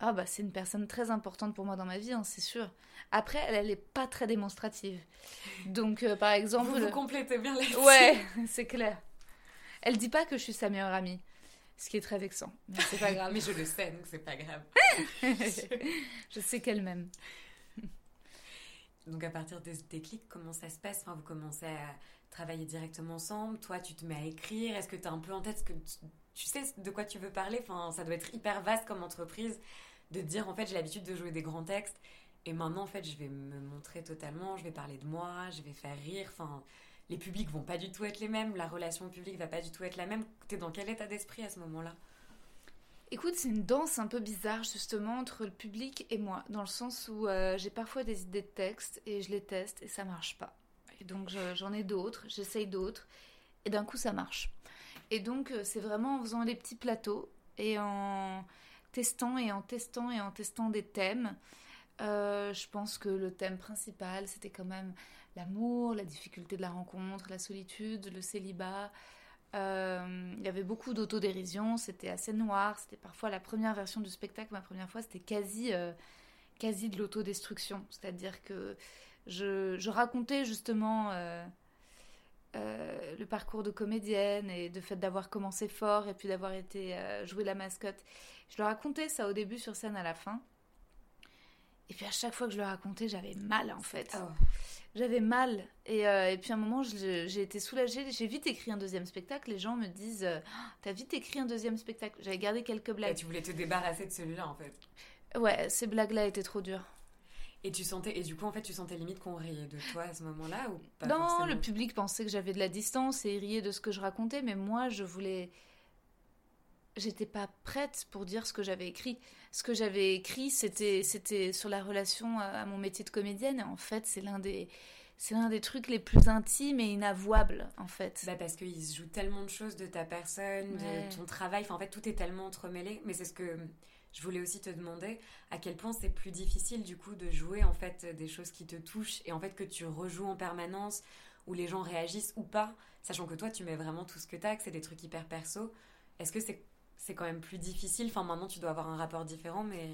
Ah bah c'est une personne très importante pour moi dans ma vie, hein, c'est sûr. Après, elle, elle est pas très démonstrative. Donc euh, par exemple... Vous vous complétez bien là Ouais, c'est clair. Elle dit pas que je suis sa meilleure amie, ce qui est très vexant, mais c'est pas grave. Mais je le sais, donc c'est pas grave. je sais qu'elle m'aime. Donc à partir de ce déclic, comment ça se passe? Enfin, Vous commencez à travailler directement ensemble Toi, tu te mets à écrire Est-ce que tu as un peu en tête ce que tu, tu sais de quoi tu veux parler? Enfin, Ça doit être hyper vaste comme entreprise de dire en fait j'ai l'habitude de jouer des grands textes et maintenant en fait je vais me montrer totalement, je vais parler de moi, je vais faire rire. Enfin, les publics vont pas du tout être les mêmes, la relation public va pas du tout être la même. T'es dans quel état d'esprit à ce moment-là? Écoute, c'est une danse un peu bizarre justement entre le public et moi, dans le sens où euh, j'ai parfois des idées de texte et je les teste et ça marche pas. Et donc je- j'en ai d'autres, j'essaye d'autres et d'un coup ça marche. Et donc euh, c'est vraiment en faisant les petits plateaux et en testant et en testant et en testant des thèmes. Euh, je pense que le thème principal c'était quand même l'amour, la difficulté de la rencontre, la solitude, le célibat. Euh, il y avait beaucoup d'autodérision, c'était assez noir, c'était parfois la première version du spectacle, ma première fois, c'était quasi, euh, quasi de l'autodestruction. C'est-à-dire que je, je racontais justement euh, le parcours de comédienne et le fait d'avoir commencé fort et puis d'avoir été jouer la mascotte. Je le racontais ça au début sur scène à la fin. Et puis à chaque fois que je le racontais, j'avais mal en fait. Oh. J'avais mal. Et, euh, et puis à un moment, j'ai été soulagée. J'ai vite écrit un deuxième spectacle. Les gens me disent euh, Ah, T'as vite écrit un deuxième spectacle. J'avais gardé quelques Et blagues. tu voulais te débarrasser de celui-là en fait. Ouais, ces blagues-là étaient trop dures. Et tu sentais et du coup en fait tu sentais limite qu'on riait de toi à ce moment-là ou pas non, forcément? le public pensait que j'avais de la distance et riait de ce que je racontais, mais moi, je voulais. J'étais pas prête pour dire ce que j'avais écrit. Ce que j'avais écrit, c'était c'était sur la relation à mon métier de comédienne. Et en fait, c'est l'un des c'est l'un des trucs les plus intimes et inavouables, en fait. Bah parce qu'il se joue tellement de choses de ta personne, Ouais. de ton travail. Enfin, en fait, tout est tellement entremêlé. Mais c'est ce que je voulais aussi te demander à quel point c'est plus difficile du coup de jouer en fait des choses qui te touchent et en fait que tu rejoues en permanence où les gens réagissent ou pas, sachant que toi tu mets vraiment tout ce que t'as, que c'est des trucs hyper perso. Est-ce que c'est c'est quand même plus difficile Enfin, maintenant tu dois avoir un rapport différent, mais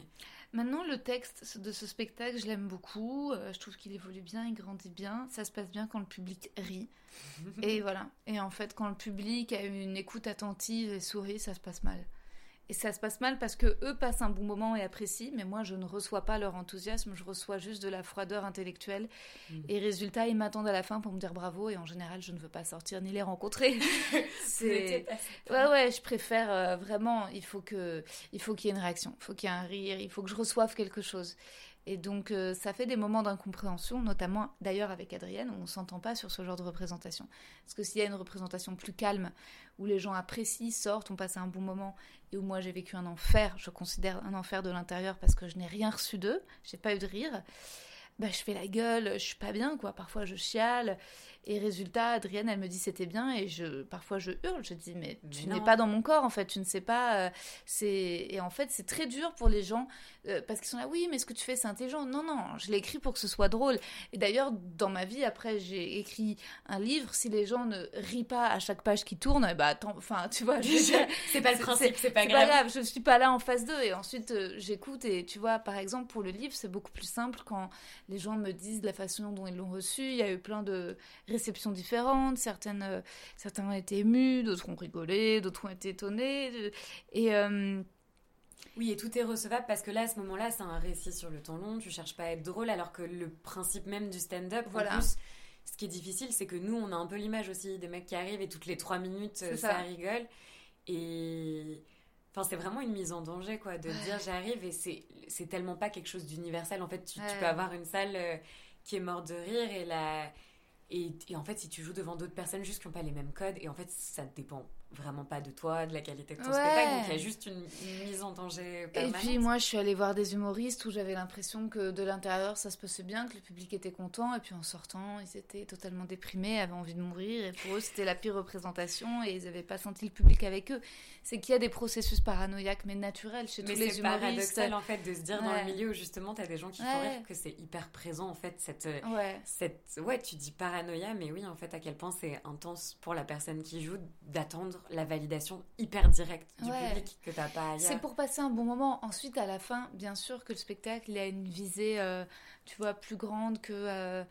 Maintenant, le texte de ce spectacle, je l'aime beaucoup. Euh, je trouve qu'il évolue bien, il grandit bien. Ça se passe bien quand le public rit. et voilà. Et en fait, quand le public a une écoute attentive et sourit, ça se passe mal. Et ça se passe mal parce que eux passent un bon moment et apprécient, mais moi je ne reçois pas leur enthousiasme, je reçois juste de la froideur intellectuelle. Mm. Et résultat, ils m'attendent à la fin pour me dire bravo, et en général, je ne veux pas sortir ni les rencontrer. c'est ouais ouais, je préfère euh, vraiment. Il faut que, il faut qu'il y ait une réaction, il faut qu'il y ait un rire, il faut que je reçoive quelque chose. Et donc, euh, ça fait des moments d'incompréhension, notamment d'ailleurs avec Adrienne, où on ne s'entend pas sur ce genre de représentation. Parce que s'il y a une représentation plus calme, où les gens apprécient, sortent, ont passé un bon moment, et où moi j'ai vécu un enfer, je considère un enfer de l'intérieur parce que je n'ai rien reçu d'eux, j'ai pas eu de rire, bah, je fais la gueule, je suis pas bien, quoi. Parfois, je chiale. Et résultat, Adrienne, elle me dit c'était bien. Et je, parfois, je hurle. Je dis, mais tu n'es pas dans mon corps, en fait. Tu ne sais pas. Euh, c'est Et en fait, c'est très dur pour les gens euh, parce qu'ils sont là, oui, mais ce que tu fais, c'est intelligent. Non, non, je l'ai écrit pour que ce soit drôle. Et d'ailleurs, dans ma vie, après, j'ai écrit un livre. Si les gens ne rient pas à chaque page qui tourne, bah, attends, enfin, tu vois. c'est pas le principe, c'est pas, grave. pas grave. Je suis pas là en face d'eux. Et ensuite, euh, j'écoute. Et tu vois, par exemple, pour le livre, c'est beaucoup plus simple quand les gens me disent la façon dont ils l'ont reçu. Il y a eu plein de réceptions différentes. Certaines, euh, certains ont été émus, d'autres ont rigolé, d'autres ont été étonnés. Et. Euh, oui, et tout est recevable parce que là, à ce moment-là, c'est un récit sur le temps long. Tu cherches pas à être drôle, alors que le principe même du stand-up, voilà. en plus, ce qui est difficile, c'est que nous, on a un peu l'image aussi des mecs qui arrivent et toutes les trois minutes, ça. ça rigole. Et Enfin, c'est vraiment une mise en danger, quoi, de dire j'arrive et c'est tellement pas quelque chose d'universel. En fait, tu, peux avoir une salle euh, qui est morte de rire et la. Et, en fait, si tu joues devant d'autres personnes juste qui n'ont pas les mêmes codes, et en fait, ça dépend vraiment pas de toi, de la qualité de ton spectacle. Donc il y a juste une, mise en danger permanente. Et puis moi, je suis allée voir des humoristes où j'avais l'impression que de l'intérieur, ça se passait bien, que le public était content. Et puis en sortant, ils étaient totalement déprimés, avaient envie de mourir. Et pour eux, c'était la pire représentation et ils n'avaient pas senti le public avec eux. C'est qu'il y a des processus paranoïaques, mais naturels chez tous les humoristes. Mais c'est paradoxal en fait de se dire dans le milieu où justement tu as des gens qui font rire que c'est hyper présent en fait. Cette, ouais. cette, ouais, tu dis paranoïa, mais oui, en fait, à quel point c'est intense pour la personne qui joue d'attendre la validation hyper directe du public que t'as pas ailleurs. C'est pour passer un bon moment. Ensuite, à la fin, bien sûr que le spectacle il a une visée, euh, tu vois, plus grande que. Euh,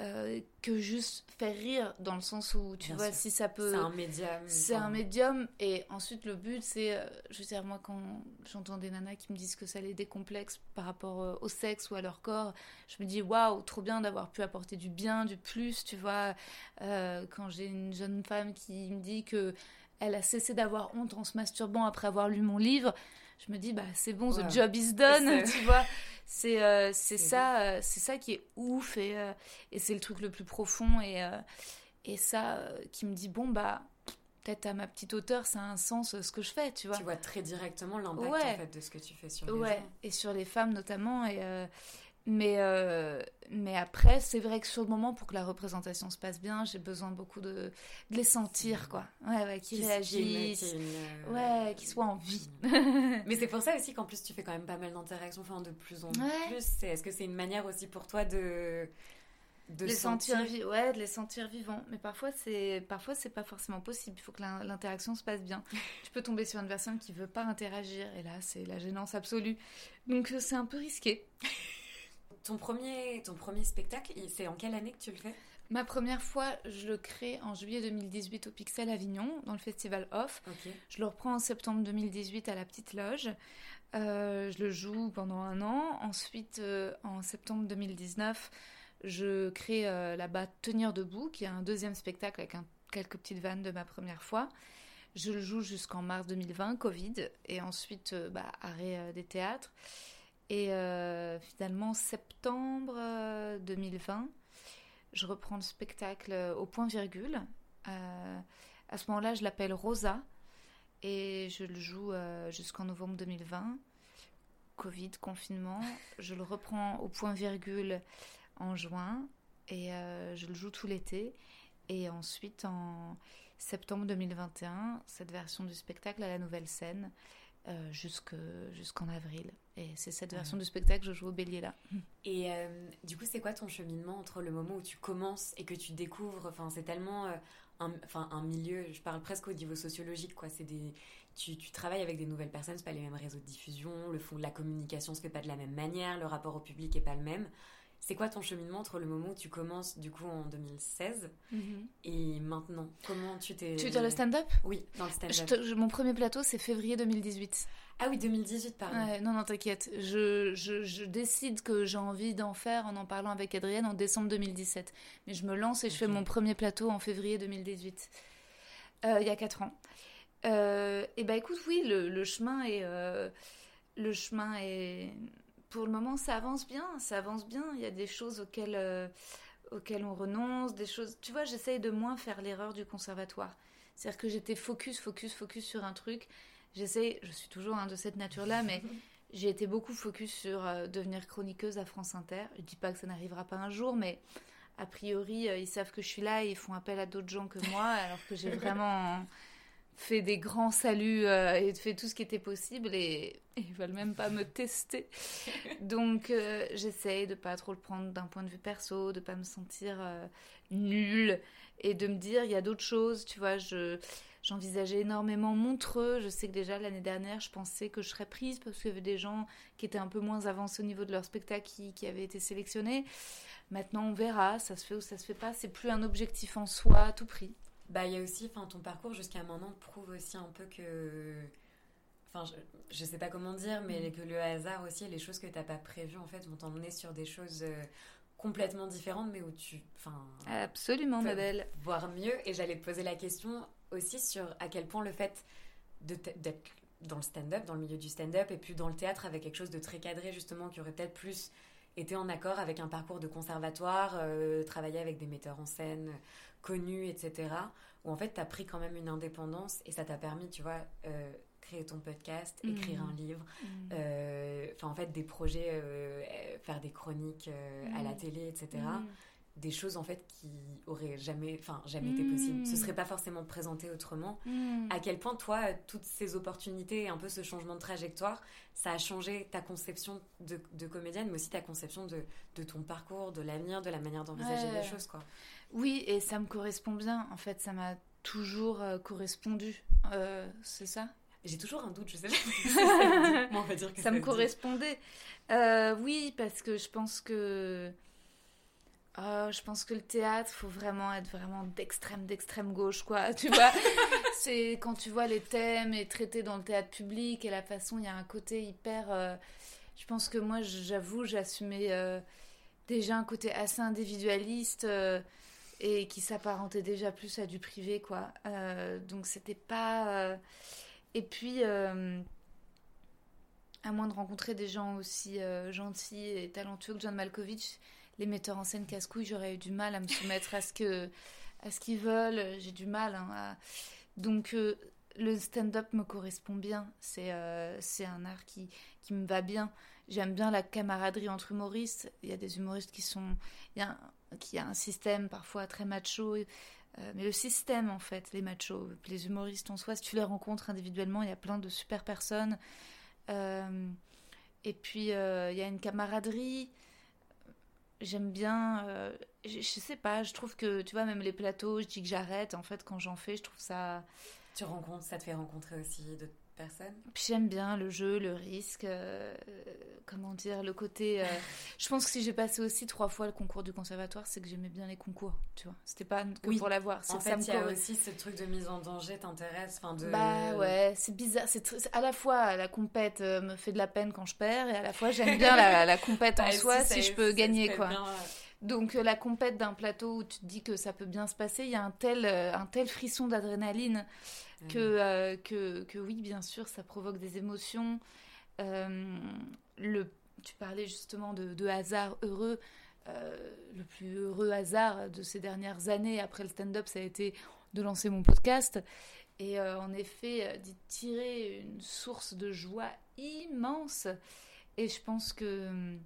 euh, que juste faire rire dans le sens où tu vois si ça peut c'est un médium c'est un médium et ensuite le but c'est je veux dire moi quand j'entends des nanas qui me disent que ça les décomplexe par rapport au sexe ou à leur corps je me dis waouh trop bien d'avoir pu apporter du bien du plus tu vois quand j'ai une jeune femme qui me dit que elle a cessé d'avoir honte en se masturbant après avoir lu mon livre. Je me dis, bah, c'est bon, the job is done, tu vois. C'est euh, c'est ça, euh, c'est ça qui est ouf et, euh, et c'est le truc le plus profond et, et ça qui me dit, bon, bah, peut-être à ma petite hauteur, ça a un sens ce que je fais, tu vois. Tu vois très directement l'impact en fait, de ce que tu fais sur les ouais. et sur les femmes notamment. Et, mais, euh, mais après, c'est vrai que sur le moment, pour que la représentation se passe bien, j'ai besoin beaucoup de, de, les sentir, quoi. Ouais, ouais, qu'ils réagissent. Euh, ouais, qu'ils soient en vie. mais c'est pour ça aussi qu'en plus, tu fais quand même pas mal d'interactions, enfin, de plus en plus. Est-ce que c'est une manière aussi pour toi de. De les sentir, ouais, de les sentir vivants. Mais parfois, c'est parfois c'est pas forcément possible. Il faut que l'interaction se passe bien. tu peux tomber sur une personne qui veut pas interagir, et là, c'est la gênance absolue. Donc, c'est un peu risqué. Ton premier, ton premier spectacle, c'est en quelle année que tu le fais? Ma première fois, je le crée en juillet 2018 au Pixel Avignon, dans le festival Off. Je le reprends en septembre 2018 à la Petite Loge. Euh, je le joue pendant un an. Ensuite, euh, en septembre 2019, je crée euh, là-bas Tenir debout, qui est un deuxième spectacle avec quelques petites vannes de ma première fois. Je le joue jusqu'en mars 2020, Covid, et ensuite bah, arrêt des théâtres. Et euh, finalement, septembre 2020, euh, je reprends le spectacle au point-virgule. Euh, à ce moment-là, je l'appelle Rosa et je le joue jusqu'en novembre 2020. Covid, confinement. Je le reprends au point-virgule en juin et je le joue tout l'été. Et ensuite, en septembre 2021, cette version du spectacle à la nouvelle scène euh, jusqu'en avril. Et c'est cette version du spectacle que je joue au Bélier là. Et euh, du coup, c'est quoi ton cheminement entre le moment où tu commences et que tu découvres? Enfin, c'est tellement euh, un, milieu, je parle presque au niveau sociologique, quoi. C'est des, tu, travailles avec des nouvelles personnes, c'est pas les mêmes réseaux de diffusion, le fond de la communication se fait pas de la même manière, le rapport au public est pas le même. C'est quoi ton cheminement entre le moment où tu commences du coup en 2016 mhm. et maintenant? Comment tu t'es... Tu es dans le stand-up? Oui, dans le stand-up. mon premier plateau c'est février 2018. Ah oui, 2018, pardon. non, non, t'inquiète. Je, je, je, décide que j'ai envie d'en faire en en parlant avec Adrienne en décembre 2017. Mais je me lance et je fais mon premier plateau en février 2018. Euh, il y a 4 ans. Euh, et bah écoute, oui, le, le chemin est... Euh, le chemin est pour le moment, ça avance bien, ça avance bien. Il y a des choses auxquelles, euh, auxquelles on renonce, des choses. Tu vois, j'essaye de moins faire l'erreur du conservatoire. C'est-à-dire que j'étais focus, focus, focus sur un truc. J'essaye, je suis toujours un de cette nature-là, mais j'ai été beaucoup focus sur euh, devenir chroniqueuse à France Inter. Je dis pas que ça n'arrivera pas un jour, mais a priori, euh, ils savent que je suis là et ils font appel à d'autres gens que moi, alors que j'ai vraiment fait des grands saluts euh, et fait tout ce qui était possible et, ils veulent même pas me tester. Donc euh, j'essaye de pas trop le prendre d'un point de vue perso, de pas me sentir euh, nulle et de me dire il y a d'autres choses, tu vois, je j'envisageais énormément Montreux, je sais que déjà l'année dernière, je pensais que je serais prise parce qu'il y avait des gens qui étaient un peu moins avancés au niveau de leur spectacle qui, qui avaient été sélectionnés. Maintenant, on verra, ça se fait ou ça se fait pas, c'est plus un objectif en soi à tout prix bah il y a aussi enfin ton parcours jusqu'à maintenant prouve aussi un peu que enfin je, je sais pas comment dire mais mm. que le hasard aussi les choses que t'as pas prévues en fait vont t'emmener sur des choses euh, complètement différentes mais où tu enfin absolument ma belle voir mieux et j'allais te poser la question aussi sur à quel point le fait d'être dans le stand-up dans le milieu du stand-up et puis dans le théâtre avec quelque chose de très cadré justement qui aurait peut-être plus été en accord avec un parcours de conservatoire, euh, travailler avec des metteurs en scène, connu, etc. Où en fait, tu as pris quand même une indépendance et ça t'a permis, tu vois, euh, créer ton podcast, mmh. écrire un livre, mmh. euh, enfin en fait des projets, euh, faire des chroniques à la mmh. télé, etc. Des choses en fait qui auraient jamais, enfin jamais été possibles. Ce serait pas forcément présenté autrement. À quel point toi, toutes ces opportunités et un peu ce changement de trajectoire, ça a changé ta conception de, comédienne, mais aussi ta conception de, de ton parcours, de l'avenir, de la manière d'envisager les choses, quoi. Oui, et ça me correspond bien. En fait, ça m'a toujours euh, correspondu. Euh, c'est ça? J'ai toujours un doute, je sais pas. on va dire que ça, me correspondait. Euh, oui, parce que je pense que. Oh, je pense que le théâtre, faut vraiment être vraiment d'extrême, d'extrême gauche, quoi. Tu vois C'est quand tu vois les thèmes et traités dans le théâtre public et la façon, il y a un côté hyper. Je pense que moi, j'avoue, j'assumais déjà un côté assez individualiste et qui s'apparentait déjà plus à du privé, quoi. Euh, donc c'était pas. Euh, et puis, euh, à moins de rencontrer des gens aussi gentils et talentueux que John Malkovich, les metteurs en scène casse-couilles, j'aurais eu du mal à me soumettre à ce que à ce qu'ils veulent. J'ai du mal. Hein, Donc le stand-up me correspond bien. C'est c'est un art qui, qui me va bien. J'aime bien la camaraderie entre humoristes. Il y a des humoristes qui sont. Il y a un système parfois très macho. Euh, mais le système, en fait, les machos, les humoristes en soi, si tu les rencontres individuellement, il y a plein de super personnes. Euh, et puis, euh, il y a une camaraderie. J'aime bien. je, je, sais pas, je trouve que, tu vois, même les plateaux, je dis que j'arrête. En fait, quand j'en fais, je trouve ça. Tu rencontres, ça te fait rencontrer aussi de personne. J'aime bien le jeu, le risque, euh, comment dire, le côté. Euh, je pense que si j'ai passé aussi trois fois le concours du conservatoire, c'est que j'aimais bien les concours, tu vois. C'était pas que pour l'avoir. En fait, il y a aussi ce truc de mise en danger t'intéresse, enfin de. Bah ouais, c'est bizarre. C'est à la fois la compète euh, me fait de la peine quand je perds, et à la fois j'aime bien la, la compète en soi si, je peux gagner quoi. Donc la compète d'un plateau où tu te dis que ça peut bien se passer, il y a un tel, un tel frisson d'adrénaline que, euh, que, que, oui, bien sûr, ça provoque des émotions. Euh, le, tu parlais justement de, de hasard heureux. Euh, le plus heureux hasard de ces dernières années après le stand-up, ça a été de lancer mon podcast. Et en effet, d'y tirer une source de joie immense. Et je pense que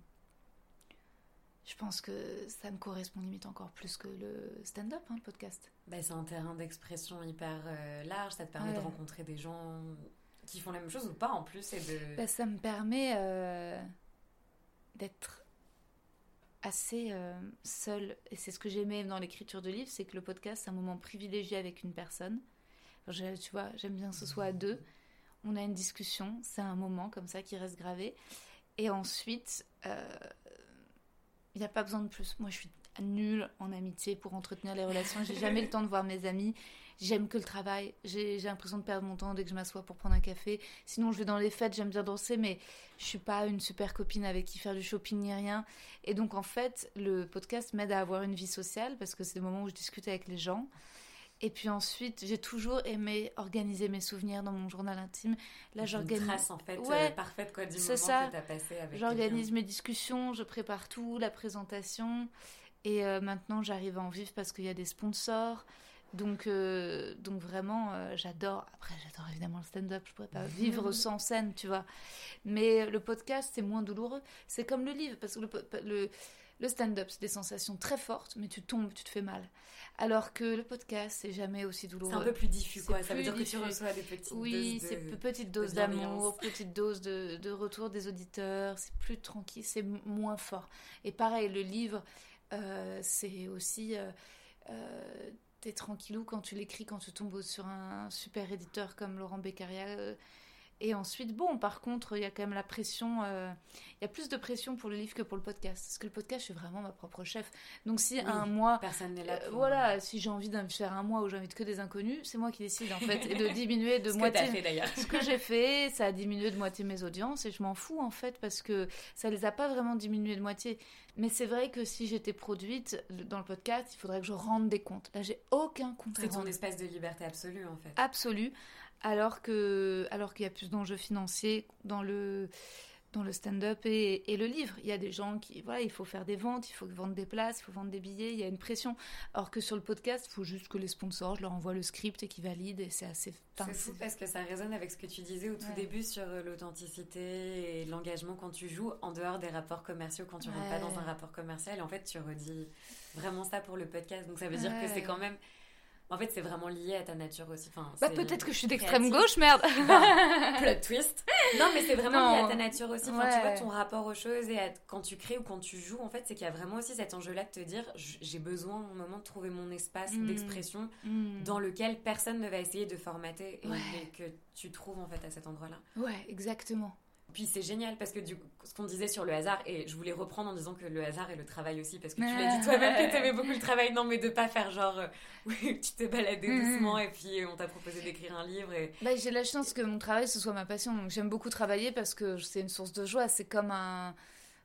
je pense que ça me correspond limite encore plus que le stand-up, hein, le podcast. Bah, c'est un terrain d'expression hyper euh, large, ça te permet de rencontrer des gens qui font la même chose ou pas en plus. Et de... Bah, ça me permet euh, d'être assez euh, seule. Et c'est ce que j'aimais dans l'écriture de livres, c'est que le podcast, c'est un moment privilégié avec une personne. tu vois, j'aime bien que ce soit à deux. on a une discussion, c'est un moment comme ça qui reste gravé. Et ensuite, il n'y a pas besoin de plus. Moi, je suis nulle en amitié pour entretenir les relations. J'ai jamais le temps de voir mes amis. J'aime que le travail. J'ai l'impression de perdre mon temps dès que je m'assois pour prendre un café. Sinon, je vais dans les fêtes, j'aime bien danser, mais je suis pas une super copine avec qui faire du shopping ni rien. Et donc, en fait, le podcast m'aide à avoir une vie sociale parce que c'est des moments où je discute avec les gens. Et puis ensuite, j'ai toujours aimé organiser mes souvenirs dans mon journal intime. Là, j'organise. trace en fait ouais, euh, parfaite quoi, du moment ça. que tu as passé avec J'organise mes discussions, je prépare tout, la présentation. Et euh, maintenant, j'arrive à en vivre parce qu'il y a des sponsors. Donc, euh, donc vraiment, j'adore. Après, j'adore évidemment le stand-up. Je pourrais pas vivre sans scène, tu vois. Mais le podcast, c'est moins douloureux. C'est comme le livre, parce que le, le le stand-up, c'est des sensations très fortes, mais tu tombes, tu te fais mal. Alors que le podcast, c'est jamais aussi douloureux. C'est un peu plus diffus, quoi. Ça veut dire que tu reçois des petites oui, doses de... Oui, c'est petite dose d'amour, petite dose de, retour des auditeurs. C'est plus tranquille, c'est moins fort. Et pareil, le livre, euh, c'est aussi... Euh, euh, t'es tranquillou quand tu l'écris, quand tu tombes sur un super éditeur comme Laurent Beccaria et ensuite, bon, par contre, il y a quand même la pression. Euh, il y a plus de pression pour le livre que pour le podcast. Parce que le podcast, je suis vraiment ma propre chef. Donc, si un mois. Personne n'est là. Euh, voilà, si j'ai envie de faire un mois où j'invite que des inconnus, c'est moi qui décide, en fait. et de diminuer de ce moitié. Que fait, d'ailleurs. ce que j'ai fait, ça a diminué de moitié mes audiences. Et je m'en fous, en fait, parce que ça les a pas vraiment diminué de moitié. Mais c'est vrai que si j'étais produite dans le podcast, il faudrait que je rende des comptes. Là, j'ai aucun compte. C'est ton espace de liberté absolue, en fait. Absolue alors que alors qu'il y a plus d'enjeux financiers dans le dans le stand-up et, le livre. Il y a des gens qui, voilà, il faut faire des ventes, il faut vendre des places, il faut vendre des billets, il y a une pression. Alors que sur le podcast, il faut juste que les sponsors, je leur envoie le script et qu'ils valident et c'est assez... C'est fou parce que ça résonne avec ce que tu disais au tout début sur euh, l'authenticité et l'engagement quand tu joues en dehors des rapports commerciaux, quand tu rentres pas dans un rapport commercial. En fait, tu redis vraiment ça pour le podcast. Donc ça veut dire que c'est quand même en fait, c'est vraiment lié à ta nature aussi. Enfin, bah, peut-être que je suis d'extrême gauche, merde. Bah, plot twist. Non, mais c'est vraiment lié à ta nature aussi. Enfin, tu vois, ton rapport aux choses et quand tu crées ou quand tu joues, en fait, c'est qu'il y a vraiment aussi cet enjeu-là de te dire j'ai besoin, au moment, de trouver mon espace mm. d'expression mm. dans lequel personne ne va essayer de formater et, que tu trouves, en fait, à cet endroit-là. Ouais, exactement. Puis c'est génial parce que du ce qu'on disait sur le hasard, et je voulais reprendre en disant que le hasard est le travail aussi, parce que tu l'as dit toi-même que t'aimais beaucoup le travail, non mais de pas faire genre, euh, oui, tu t'es baladé mm. doucement et puis on t'a proposé d'écrire un livre. Et... Bah, j'ai la chance que mon travail ce soit ma passion, donc j'aime beaucoup travailler parce que c'est une source de joie, c'est comme un...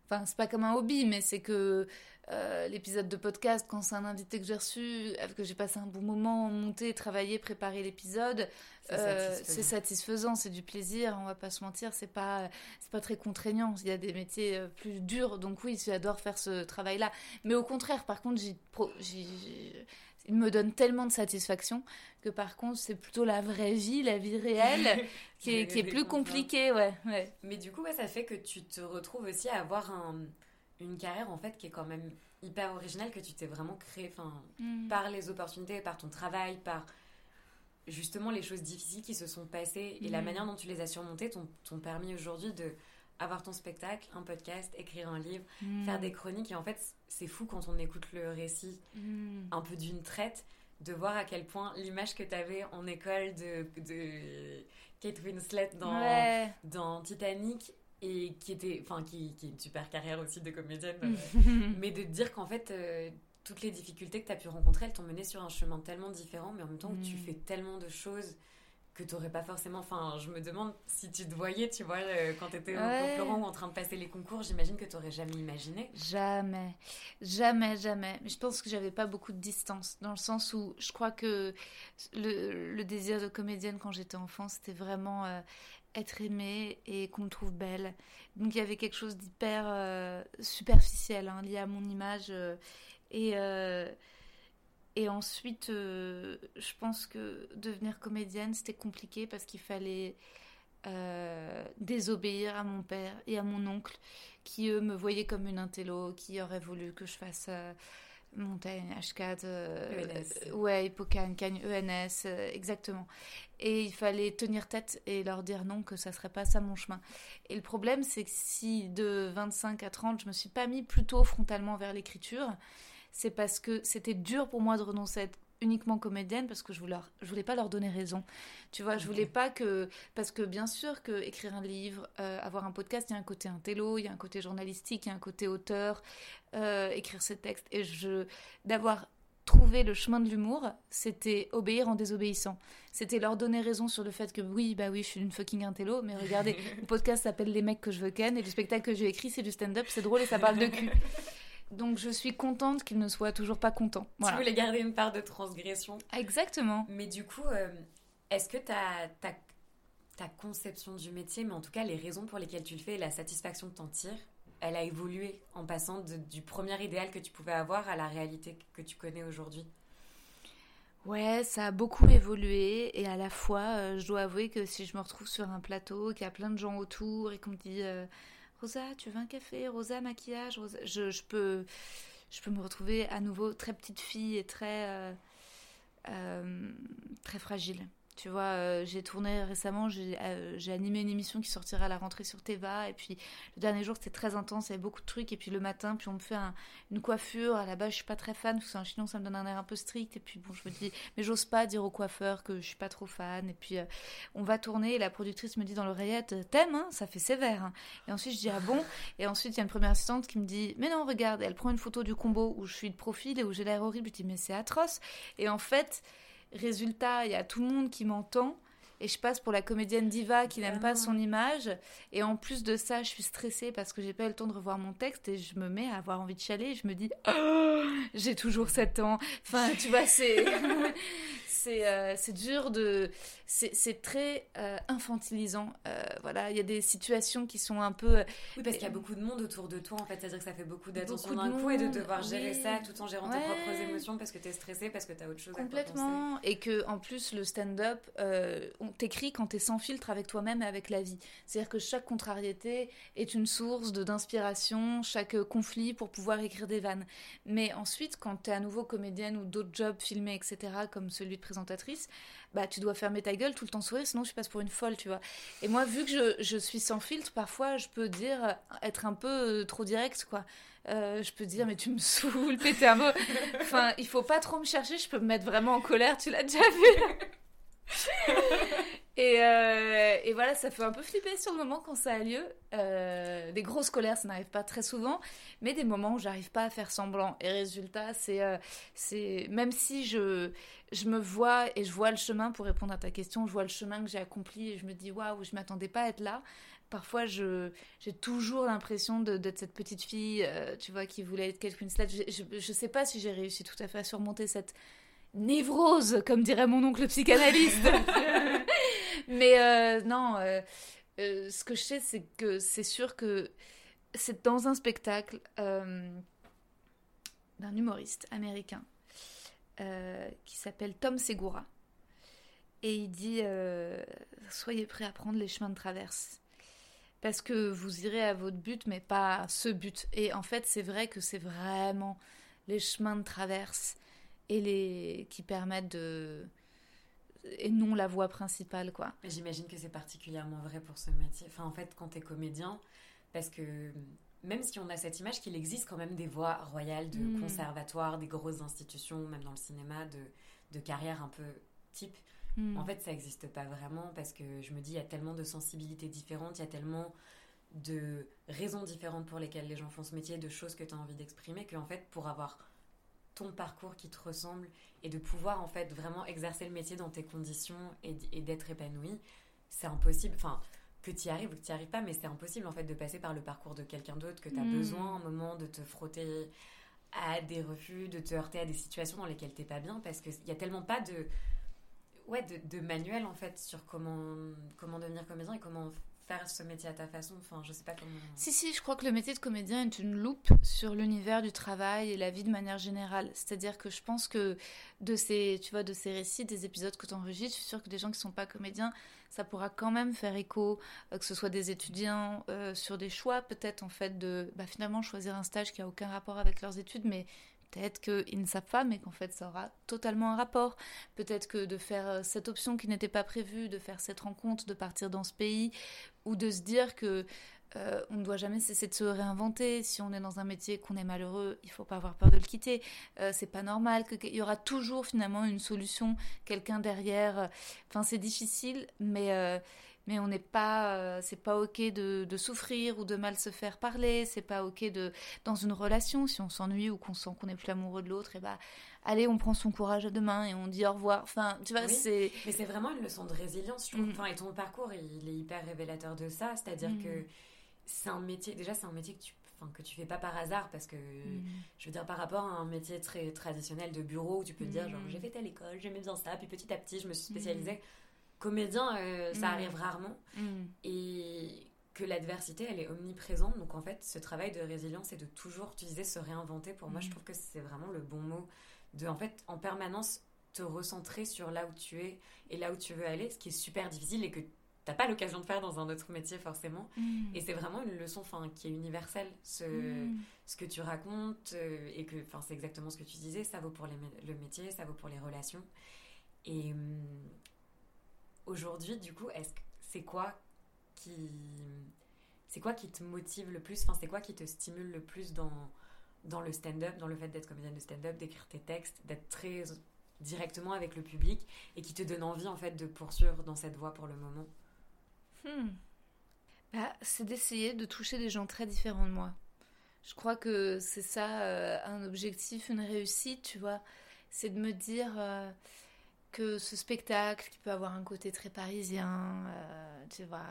Enfin, c'est pas comme un hobby, mais c'est que euh, l'épisode de podcast, quand c'est un invité que j'ai reçu, euh, que j'ai passé un bon moment, monter, travailler, préparer l'épisode, c'est satisfaisant, c'est du plaisir, on va pas se mentir, c'est pas, c'est pas très contraignant. Il y a des métiers euh, plus durs, donc oui, j'adore faire ce travail-là. Mais au contraire, par contre, il me donne tellement de satisfaction que par contre, c'est plutôt la vraie vie, la vie réelle, qui est, qui est plus compliquée, ouais, ouais. Mais du coup, ça fait que tu te retrouves aussi à avoir un une carrière en fait qui est quand même hyper originale que tu t'es vraiment créée enfin mm. par les opportunités par ton travail par justement les choses difficiles qui se sont passées et la mm. manière dont tu les as surmontées t'ont permis aujourd'hui de avoir ton spectacle, un podcast, écrire un livre, mm. faire des chroniques et en fait c'est fou quand on écoute le récit un peu d'une traite de voir à quel point l'image que tu avais en école de, de Kate Winslet dans, dans Titanic et qui était enfin qui, qui est une super carrière aussi de comédienne. Mais de dire qu'en fait euh, toutes les difficultés que tu as pu rencontrer elles t'ont mené sur un chemin tellement différent mais en même temps où tu mm. fais tellement de choses que tu n'aurais pas forcément enfin je me demande si tu te voyais tu vois euh, quand tu étais au Florent ou en train de passer les concours j'imagine que tu n'aurais jamais imaginé. Jamais. Jamais jamais. Mais je pense que j'avais pas beaucoup de distance dans le sens où je crois que le, le désir de comédienne quand j'étais enfant c'était vraiment euh, être aimée et qu'on me trouve belle. Donc il y avait quelque chose d'hyper euh, superficiel hein, lié à mon image. Euh, et, euh, et ensuite, je pense que devenir comédienne, c'était compliqué parce qu'il fallait désobéir à mon père et à mon oncle qui, eux, me voyaient comme une intello, qui auraient voulu que je fasse Montaigne, H4, euh, ENS. ouais, Hippocane, Cagne, ENS, euh, exactement. Et il fallait tenir tête et leur dire non, que ça serait pas ça mon chemin. Et le problème, c'est que si de 25 à 30, je me suis pas mis plutôt frontalement vers l'écriture, c'est parce que c'était dur pour moi de renoncer uniquement comédienne parce que je voulais, je voulais pas leur donner raison. Tu vois, je voulais pas que. Parce que bien sûr que écrire un livre, euh, avoir un podcast, il y a un côté intello, il y a un côté journalistique, il y a un côté auteur, euh, écrire ses textes. Et je d'avoir trouvé le chemin de l'humour, c'était obéir en désobéissant. C'était leur donner raison sur le fait que oui, bah oui, je suis une fucking intello, mais regardez, le podcast s'appelle Les mecs que je veux ken et le spectacle que j'ai écrit, c'est du stand-up, c'est drôle et ça parle de cul. Donc je suis contente qu'il ne soit toujours pas content. Voilà. Tu voulais garder une part de transgression. Exactement. Mais du coup, euh, est-ce que ta, ta, ta, conception du métier, mais en tout cas les raisons pour lesquelles tu le fais et la satisfaction que t'en tires, elle a évolué en passant du premier idéal que tu pouvais avoir à la réalité que tu connais aujourd'hui? Ouais, ça a beaucoup évolué et à la fois, euh, je dois avouer que si je me retrouve sur un plateau, qu'il y a plein de gens autour et qu'on me dit euh, Rosa, tu veux un café? Rosa, maquillage? Je, peux, je peux me retrouver à nouveau très petite fille et très, euh, très fragile. Tu vois, euh, j'ai tourné récemment, euh, j'ai animé une émission qui sortira à la rentrée sur Teva. Et puis le dernier jour, c'était très intense, il y avait beaucoup de trucs. Et puis le matin, puis on me fait une coiffure. À la base, je suis pas très fan, parce que c'est un chignon, ça me donne un air un peu strict. Et puis bon, je me dis, mais j'ose pas dire au coiffeur que je suis pas trop fan. Et puis euh, on va tourner, et la productrice me dit dans l'oreillette, t'aimes, hein ça fait sévère. Hein. Et ensuite, je dis, ah bon? Et ensuite, il y a une première assistante qui me dit, mais non, regarde, elle prend une photo du combo où je suis de profil et où j'ai l'air horrible. Je dis, mais c'est atroce. Et en fait, Résultat, il y a tout le monde qui m'entend et je passe pour la comédienne diva qui n'aime pas son image. Et en plus de ça, je suis stressée parce que j'ai pas eu le temps de revoir mon texte et je me mets à avoir envie de chialer. Et je me dis, oh, j'ai toujours 7 ans. Enfin, tu vois, c'est. Euh, c'est dur de. C'est très euh, infantilisant. Euh, voilà, il y a des situations qui sont un peu. Oui, parce qu'il y a beaucoup de monde autour de toi, en fait. C'est-à-dire que ça fait beaucoup d'attention d'un coup et de devoir gérer ça tout en gérant tes propres émotions parce que tu es stressé, parce que tu as autre chose Complètement. à penser. Et que, en plus, le stand-up, on t'écrit quand tu es sans filtre avec toi-même et avec la vie. C'est-à-dire que chaque contrariété est une source d'inspiration, chaque conflit pour pouvoir écrire des vannes. Mais ensuite, quand tu es à nouveau comédienne ou d'autres jobs filmés, etc., comme celui de présentatrice, bah tu dois fermer ta gueule tout le temps sourire, sinon je passe pour une folle, tu vois. Et moi, vu que je, je suis sans filtre, parfois je peux dire être un peu euh, trop direct, quoi. Euh, je peux dire mais tu me saoules, péter un mot. Enfin, il faut pas trop me chercher, je peux me mettre vraiment en colère, tu l'as déjà vu. Et, euh, et, voilà, ça fait un peu flipper sur le moment quand ça a lieu. Euh, des grosses colères, ça n'arrive pas très souvent, mais des moments où j'arrive pas à faire semblant. Et résultat, c'est, euh, même si je, me vois et je vois le chemin pour répondre à ta question, je vois le chemin que j'ai accompli et je me dis waouh, je m'attendais pas à être là. Parfois, j'ai toujours l'impression d'être cette petite fille, tu vois, qui voulait être Kate Winslet. Je, je, je sais pas si j'ai réussi tout à fait à surmonter cette névrose, comme dirait mon oncle psychanalyste. Mais euh, non, euh, euh, ce que je sais, c'est que c'est sûr que c'est dans un spectacle d'un humoriste américain qui s'appelle Tom Segura. Et il dit Soyez prêts à prendre les chemins de traverse. Parce que vous irez à votre but, mais pas à ce but. Et en fait, c'est vrai que c'est vraiment les chemins de traverse et les qui permettent de et non la voix principale quoi. J'imagine que c'est particulièrement vrai pour ce métier. Enfin en fait quand tu es comédien parce que même si on a cette image qu'il existe quand même des voix royales de mm. conservatoires, des grosses institutions, même dans le cinéma, de, de carrières un peu type, mm. en fait ça n'existe pas vraiment parce que je me dis il y a tellement de sensibilités différentes, il y a tellement de raisons différentes pour lesquelles les gens font ce métier, de choses que tu as envie d'exprimer, qu'en fait pour avoir ton parcours qui te ressemble et de pouvoir en fait vraiment exercer le métier dans tes conditions et, d'être épanoui, c'est impossible. Enfin, que tu y arrives ou que tu n'y arrives pas, mais c'est impossible en fait de passer par le parcours de quelqu'un d'autre, que tu as hmm. besoin un moment de te frotter à des refus, de te heurter à des situations dans lesquelles t'es pas bien, parce qu'il n'y a tellement pas de, ouais, de, de, manuel en fait sur comment, comment devenir comédien et comment faire ce métier à ta façon. Enfin, je sais pas comment. Si, si, je crois que le métier de comédien est une loupe sur l'univers du travail et la vie de manière générale. C'est-à-dire que je pense que de ces, tu vois, de ces récits, des épisodes que tu enregistres, je suis sûre que des gens qui sont pas comédiens, ça pourra quand même faire écho, euh, que ce soit des étudiants euh, sur des choix, peut-être en fait de, bah, finalement choisir un stage qui a aucun rapport avec leurs études, mais Peut-être qu'ils ne savent pas, mais qu'en fait, ça aura totalement un rapport. Peut-être que de faire euh, cette option qui n'était pas prévue, de faire cette rencontre, de partir dans ce pays, ou de se dire que euh, on ne doit jamais cesser de se réinventer. Si on est dans un métier qu'on est malheureux, il faut pas avoir peur de le quitter. Euh, c'est pas normal qu'il y aura toujours finalement une solution, quelqu'un derrière. Enfin, c'est difficile, mais euh, mais on n'est pas, c'est pas ok de, de, souffrir ou de mal se faire parler. C'est pas ok de dans une relation si on s'ennuie ou qu'on sent qu'on est plus amoureux de l'autre, et bah allez, on prend son courage à deux mains et on dit au revoir. Enfin, tu vois, c'est. Mais c'est vraiment une leçon de résilience, je trouve. Mm. Enfin, et ton parcours, il est hyper révélateur de ça. C'est-à-dire mm. que c'est un métier, déjà, c'est un métier que tu Enfin, que tu fais pas par hasard parce que mm. je veux dire par rapport à un métier très traditionnel de bureau où tu peux te dire genre j'ai fait telle école j'aimais bien ça puis petit à petit je me suis spécialisée comédien euh, ça arrive rarement et que l'adversité elle est omniprésente donc en fait ce travail de résilience et de toujours tu disais se réinventer pour moi je trouve que c'est vraiment le bon mot de en fait en permanence te recentrer sur là où tu es et là où tu veux aller, ce qui est super difficile et que t'as pas l'occasion de faire dans un autre métier forcément. Mm. Et c'est vraiment une leçon enfin, qui est universelle, ce, mm. ce que tu racontes euh, et que c'est exactement ce que tu disais, ça vaut pour les, le métier, ça vaut pour les relations. Et hum, aujourd'hui, du coup, est-ce c'est quoi qui c'est quoi qui te motive le plus? Enfin, c'est quoi qui te stimule le plus dans dans le stand-up, dans le fait d'être comédienne de stand-up, d'écrire tes textes, d'être très directement avec le public et qui te donne envie en fait de poursuivre dans cette voie pour le moment? Hmm. bah, C'est d'essayer de toucher des gens très différents de moi. Je crois que c'est ça euh, un objectif, une réussite, tu vois. C'est de me dire euh, que ce spectacle qui peut avoir un côté très parisien, euh, tu vois,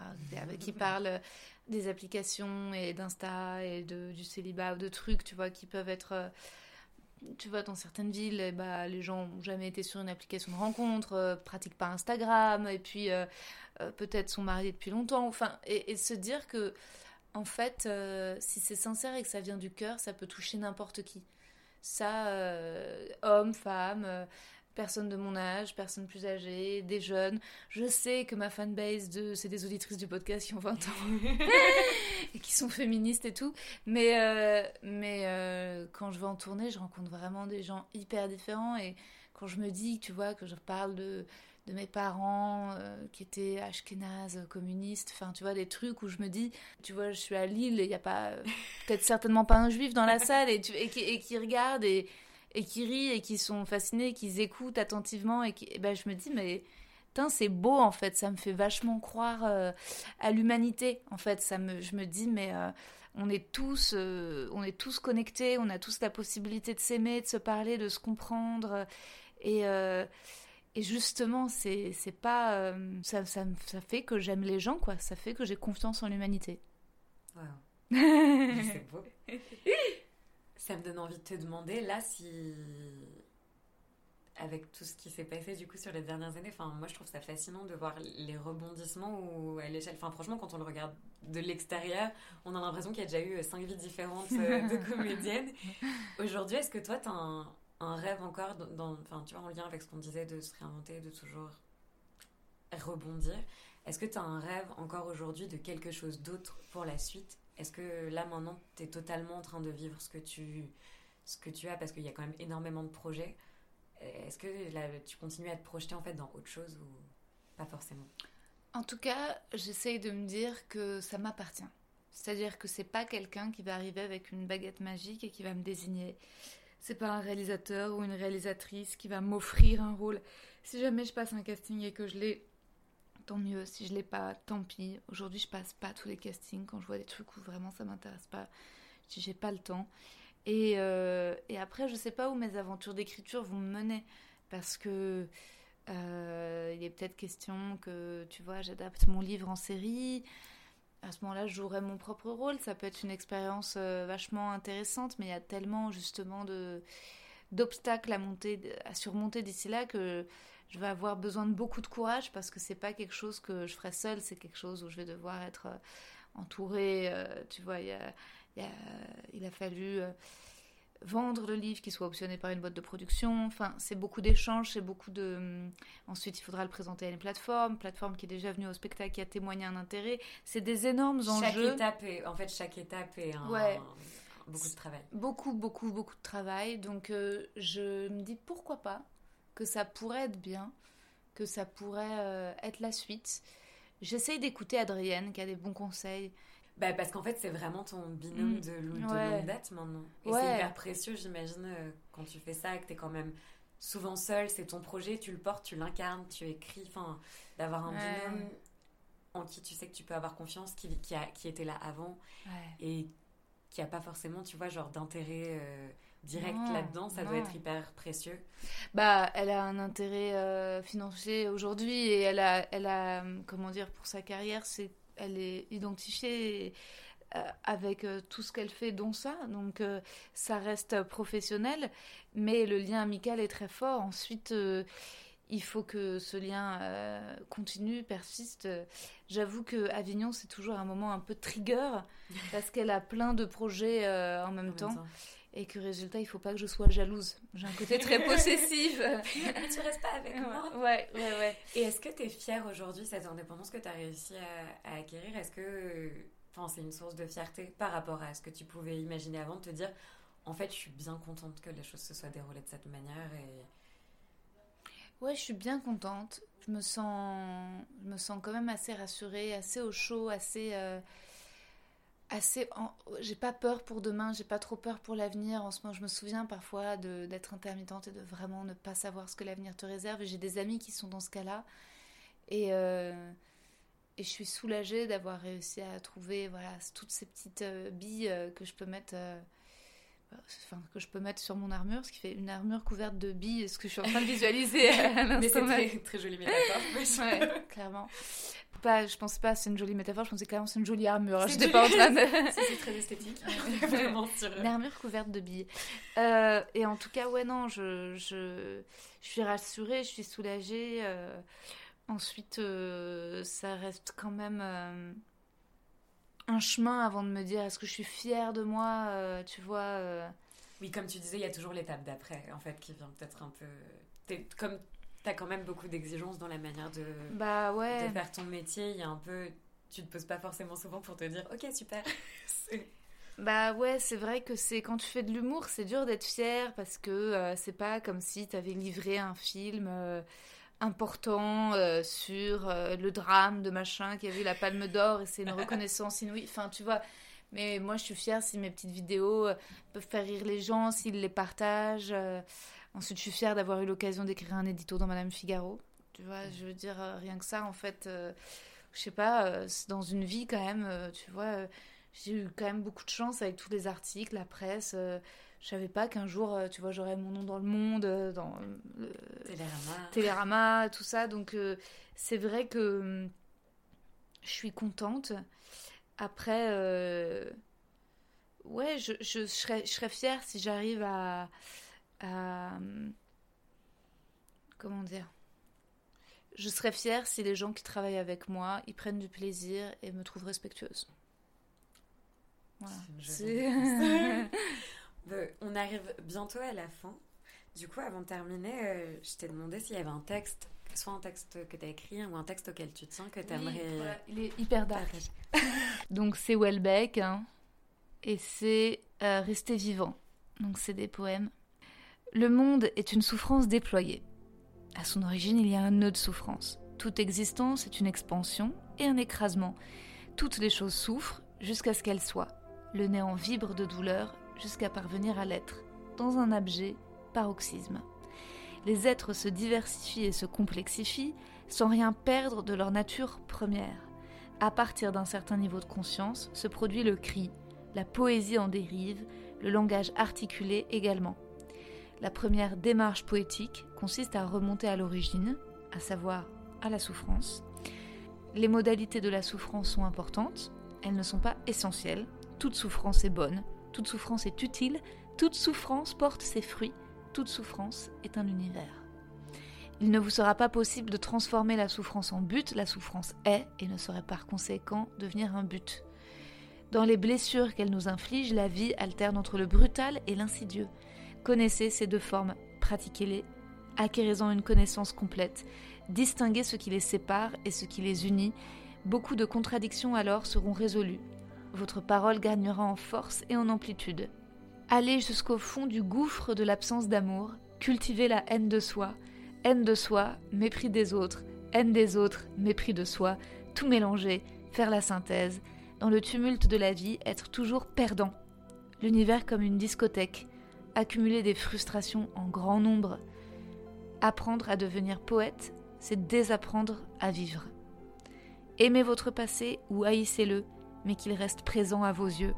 qui parle des applications et d'Insta et de, du célibat ou de trucs, tu vois, qui peuvent être. Euh, tu vois, dans certaines villes, eh bah, les gens n'ont jamais été sur une application de rencontre, euh, pratiquent pas Instagram, et puis peut-être sont mariés depuis longtemps. Enfin, et, se dire que, en fait, si c'est sincère et que ça vient du cœur, ça peut toucher n'importe qui. Ça, homme, femme, personnes de mon âge, personnes plus âgées, des jeunes. Je sais que ma fanbase, de, c'est des auditrices du podcast qui ont 20 ans et qui sont féministes et tout. Mais, euh, mais euh, quand je vais en tournée, je rencontre vraiment des gens hyper différents. Et quand je me dis, tu vois, que je parle de, de mes parents euh, qui étaient ashkénazes, communistes, enfin, tu vois, des trucs où je me dis, tu vois, je suis à Lille, il n'y a pas, peut-être certainement pas un juif dans la salle et, tu, et, qui, et qui regarde et et qui rient et qui sont fascinés, qui écoutent attentivement et qui, ben, je me dis mais c'est beau en fait, ça me fait vachement croire euh, à l'humanité en fait, ça me, je me dis mais euh, on est tous, euh, on est tous connectés, on a tous la possibilité de s'aimer, de se parler, de se comprendre et et justement, c'est pas ça, ça, ça, fait que j'aime les gens quoi, ça fait que j'ai confiance en l'humanité. Wow. c'est beau. Ça me donne envie de te demander, là, si. Avec tout ce qui s'est passé du coup sur les dernières années, enfin, moi je trouve ça fascinant de voir les rebondissements ou à l'échelle. Enfin, franchement, quand on le regarde de l'extérieur, on a l'impression qu'il y a déjà eu cinq vies différentes euh, de comédiennes. Aujourd'hui, est-ce que toi, tu as un, un, rêve encore, dans, enfin, tu vois, en lien avec ce qu'on disait de se réinventer, de toujours rebondir Est-ce que tu as un rêve encore aujourd'hui de quelque chose d'autre pour la suite est-ce que là maintenant tu es totalement en train de vivre ce que tu, ce que tu as parce qu'il y a quand même énormément de projets? Est-ce que là, tu continues à te projeter en fait dans autre chose ou pas forcément? En tout cas, j'essaye de me dire que ça m'appartient. C'est-à-dire que c'est pas quelqu'un qui va arriver avec une baguette magique et qui va me désigner. C'est pas un réalisateur ou une réalisatrice qui va m'offrir un rôle. Si jamais je passe un casting et que je l'ai tant mieux. Si je l'ai pas, tant pis. Aujourd'hui, je passe pas tous les castings quand je vois des trucs où vraiment ça m'intéresse pas. Je j'ai pas le temps. Et, euh, et, après, je sais pas où mes aventures d'écriture vont me mener parce que euh, il est peut-être question que tu vois, j'adapte mon livre en série. À ce moment-là, je jouerai mon propre rôle. Ça peut être une expérience euh, vachement intéressante, mais il y a tellement justement d'obstacles à à surmonter d'ici là que je vais avoir besoin de beaucoup de courage parce que c'est pas quelque chose que je ferai seule, c'est quelque chose où je vais devoir être euh, entourée. Euh, tu vois, il, a, fallu euh, vendre le livre qui soit optionné par une boîte de production. Enfin, c'est beaucoup d'échanges, c'est beaucoup de. Hum, ensuite, il faudra le présenter à une plateforme, plateforme qui est déjà venue au spectacle, qui a témoigné un intérêt. C'est des énormes enjeux. Chaque étape est, en fait, chaque étape est un. beaucoup de travail. Beaucoup, beaucoup, beaucoup de travail. Donc, je me dis pourquoi pas que ça pourrait être bien, que ça pourrait euh, être la suite. J'essaye d'écouter Adrienne qui a des bons conseils. Bah, parce qu'en fait, c'est vraiment ton binôme Mm. de, de Ouais. longue date maintenant. Et Ouais. c'est hyper précieux, j'imagine, euh, quand tu fais ça, que t'es quand même souvent seul, c'est ton projet, tu le portes, tu l'incarnes, tu écris, enfin, d'avoir un Ouais. binôme en qui tu sais que tu peux avoir confiance, qui, qui, a, qui était là avant et qui a pas forcément, tu vois, genre d'intérêt euh, direct Non, là-dedans, ça doit être hyper précieux. Bah, elle a un intérêt euh, financier aujourd'hui et elle a, elle a, comment dire, pour sa carrière, c'est, elle est identifiée euh, avec euh, tout ce qu'elle fait, dont ça. Donc, euh, ça reste professionnel, mais le lien amical est très fort. Ensuite, il faut que ce lien continue, persiste. J'avoue que Avignon, c'est toujours un moment un peu trigger parce qu'elle a plein de projets en même en temps. même temps. Et que résultat, il faut pas que je sois jalouse. J'ai un côté très possessif. Mais tu restes pas avec moi. ouais, ouais, ouais. Et est-ce que tu es fière aujourd'hui, cette indépendance que tu as réussi à, à acquérir? Est-ce que enfin, c'est une source de fierté par rapport à ce que tu pouvais imaginer avant de te dire en fait, je suis bien contente que les choses se soient déroulées de cette manière et Ouais, je suis bien contente. Je me sens, je me sens quand même assez rassurée, assez au chaud, assez, euh, assez. en- J'ai pas peur pour demain, j'ai pas trop peur pour l'avenir. En ce moment, je me souviens parfois d'être intermittente et de vraiment ne pas savoir ce que l'avenir te réserve. J'ai des amis qui sont dans ce cas-là. Et, euh, et je suis soulagée d'avoir réussi à trouver voilà, toutes ces petites euh, billes euh, que je peux mettre. Euh, Enfin, que je peux mettre sur mon armure, ce qui fait une armure couverte de billes, ce que je suis en train de visualiser à Mais c'est très, très jolie métaphore. Ouais, clairement. Pas, je pensais pas c'est une jolie métaphore, je pensais clairement c'est une jolie armure. J'étais pas en train de. C'est très esthétique. Vraiment sur Une armure couverte de billes. Euh, et en tout cas, ouais, non, je, je, je suis rassurée, je suis soulagée. euh. ensuite, euh, ça reste quand même euh, un chemin avant de me dire est-ce que je suis fière de moi, euh, tu vois. euh. Oui, comme tu disais, il y a toujours l'étape d'après, en fait, qui vient peut-être un peu. Comme tu as quand même beaucoup d'exigences dans la manière de, Bah ouais. de faire ton métier, il y a un peu. Tu te poses pas forcément souvent pour te dire ok, super. Bah ouais, c'est vrai que c'est quand tu fais de l'humour, c'est dur d'être fier parce que euh, c'est pas comme si t'avais livré un film euh, important euh, sur euh, le drame de machin qui a eu la Palme d'Or et c'est une reconnaissance inouïe. Enfin, tu vois. Mais moi, je suis fière si mes petites vidéos euh, peuvent faire rire les gens, s'ils les partagent. Ensuite, je suis fière d'avoir eu l'occasion d'écrire un édito dans Madame Figaro. Tu vois, je veux dire, rien que ça, en fait, je sais pas, c'est dans une vie quand même, tu vois. j'ai eu quand même beaucoup de chance avec tous les articles, la presse. Je savais pas qu'un jour, euh, tu vois, j'aurais mon nom dans le monde, euh, dans le Télérama. Télérama, tout ça. Donc, euh, c'est vrai que je suis contente. Après, euh, ouais, je, je, je serais, je serais fière si j'arrive à, à, Comment dire? Je serais fière si les gens qui travaillent avec moi, ils prennent du plaisir et me trouvent respectueuse. Voilà. C'est Euh, on arrive bientôt à la fin. Du coup, avant de terminer, euh, je t'ai demandé s'il y avait un texte, soit un texte que tu as écrit ou un texte auquel tu tiens que tu Oui, aimerais voilà, il est hyper dark. Donc c'est Welbeck hein, et c'est euh, Rester vivant. Donc c'est des poèmes. Le monde est une souffrance déployée. À son origine, il y a un nœud de souffrance. Toute existence est une expansion et un écrasement. Toutes les choses souffrent jusqu'à ce qu'elles soient. Le néant vibre de douleur jusqu'à parvenir à l'être, dans un abjet paroxysme. Les êtres se diversifient et se complexifient sans rien perdre de leur nature première. À partir d'un certain niveau de conscience se produit le cri, la poésie en dérive, le langage articulé également. La première démarche poétique consiste à remonter à l'origine, à savoir à la souffrance. Les modalités de la souffrance sont importantes, elles ne sont pas essentielles. Toute souffrance est bonne, toute souffrance est utile, toute souffrance porte ses fruits, toute souffrance est un univers. Il ne vous sera pas possible de transformer la souffrance en but, la souffrance est et ne saurait par conséquent devenir un but. Dans les blessures qu'elle nous inflige, la vie alterne entre le brutal et l'insidieux. Connaissez ces deux formes, pratiquez-les, acquérez-en une connaissance complète, distinguez ce qui les sépare et ce qui les unit. Beaucoup de contradictions alors seront résolues. Votre parole gagnera en force et en amplitude. Allez jusqu'au fond du gouffre de l'absence d'amour, cultivez la haine de soi, haine de soi, mépris des autres, haine des autres, mépris de soi, tout mélanger, faire la synthèse, dans le tumulte de la vie, être toujours perdant. L'univers comme une discothèque, accumuler des frustrations en grand nombre. Apprendre à devenir poète, c'est désapprendre à vivre. Aimez votre passé ou haïssez-le, mais qu'il reste présent à vos yeux.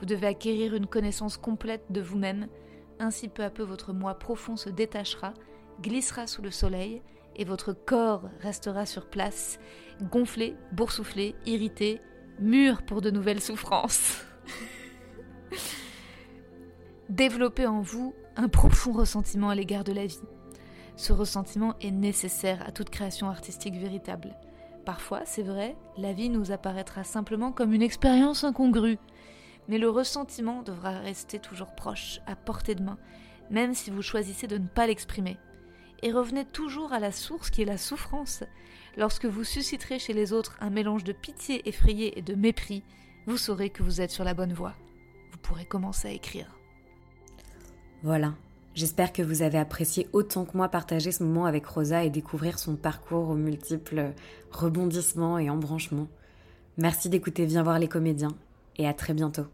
Vous devez acquérir une connaissance complète de vous-même, ainsi peu à peu votre moi profond se détachera, glissera sous le soleil, et votre corps restera sur place, gonflé, boursouflé, irrité, mûr pour de nouvelles souffrances. Développez en vous un profond ressentiment à l'égard de la vie. Ce ressentiment est nécessaire à toute création artistique véritable. Parfois, c'est vrai, la vie nous apparaîtra simplement comme une expérience incongrue, mais le ressentiment devra rester toujours proche, à portée de main, même si vous choisissez de ne pas l'exprimer. Et revenez toujours à la source qui est la souffrance. Lorsque vous susciterez chez les autres un mélange de pitié effrayée et de mépris, vous saurez que vous êtes sur la bonne voie. Vous pourrez commencer à écrire. Voilà, J'espère que vous avez apprécié autant que moi partager ce moment avec Rosa et découvrir son parcours aux multiples rebondissements et embranchements. Merci d'écouter Viens voir les comédiens et à très bientôt.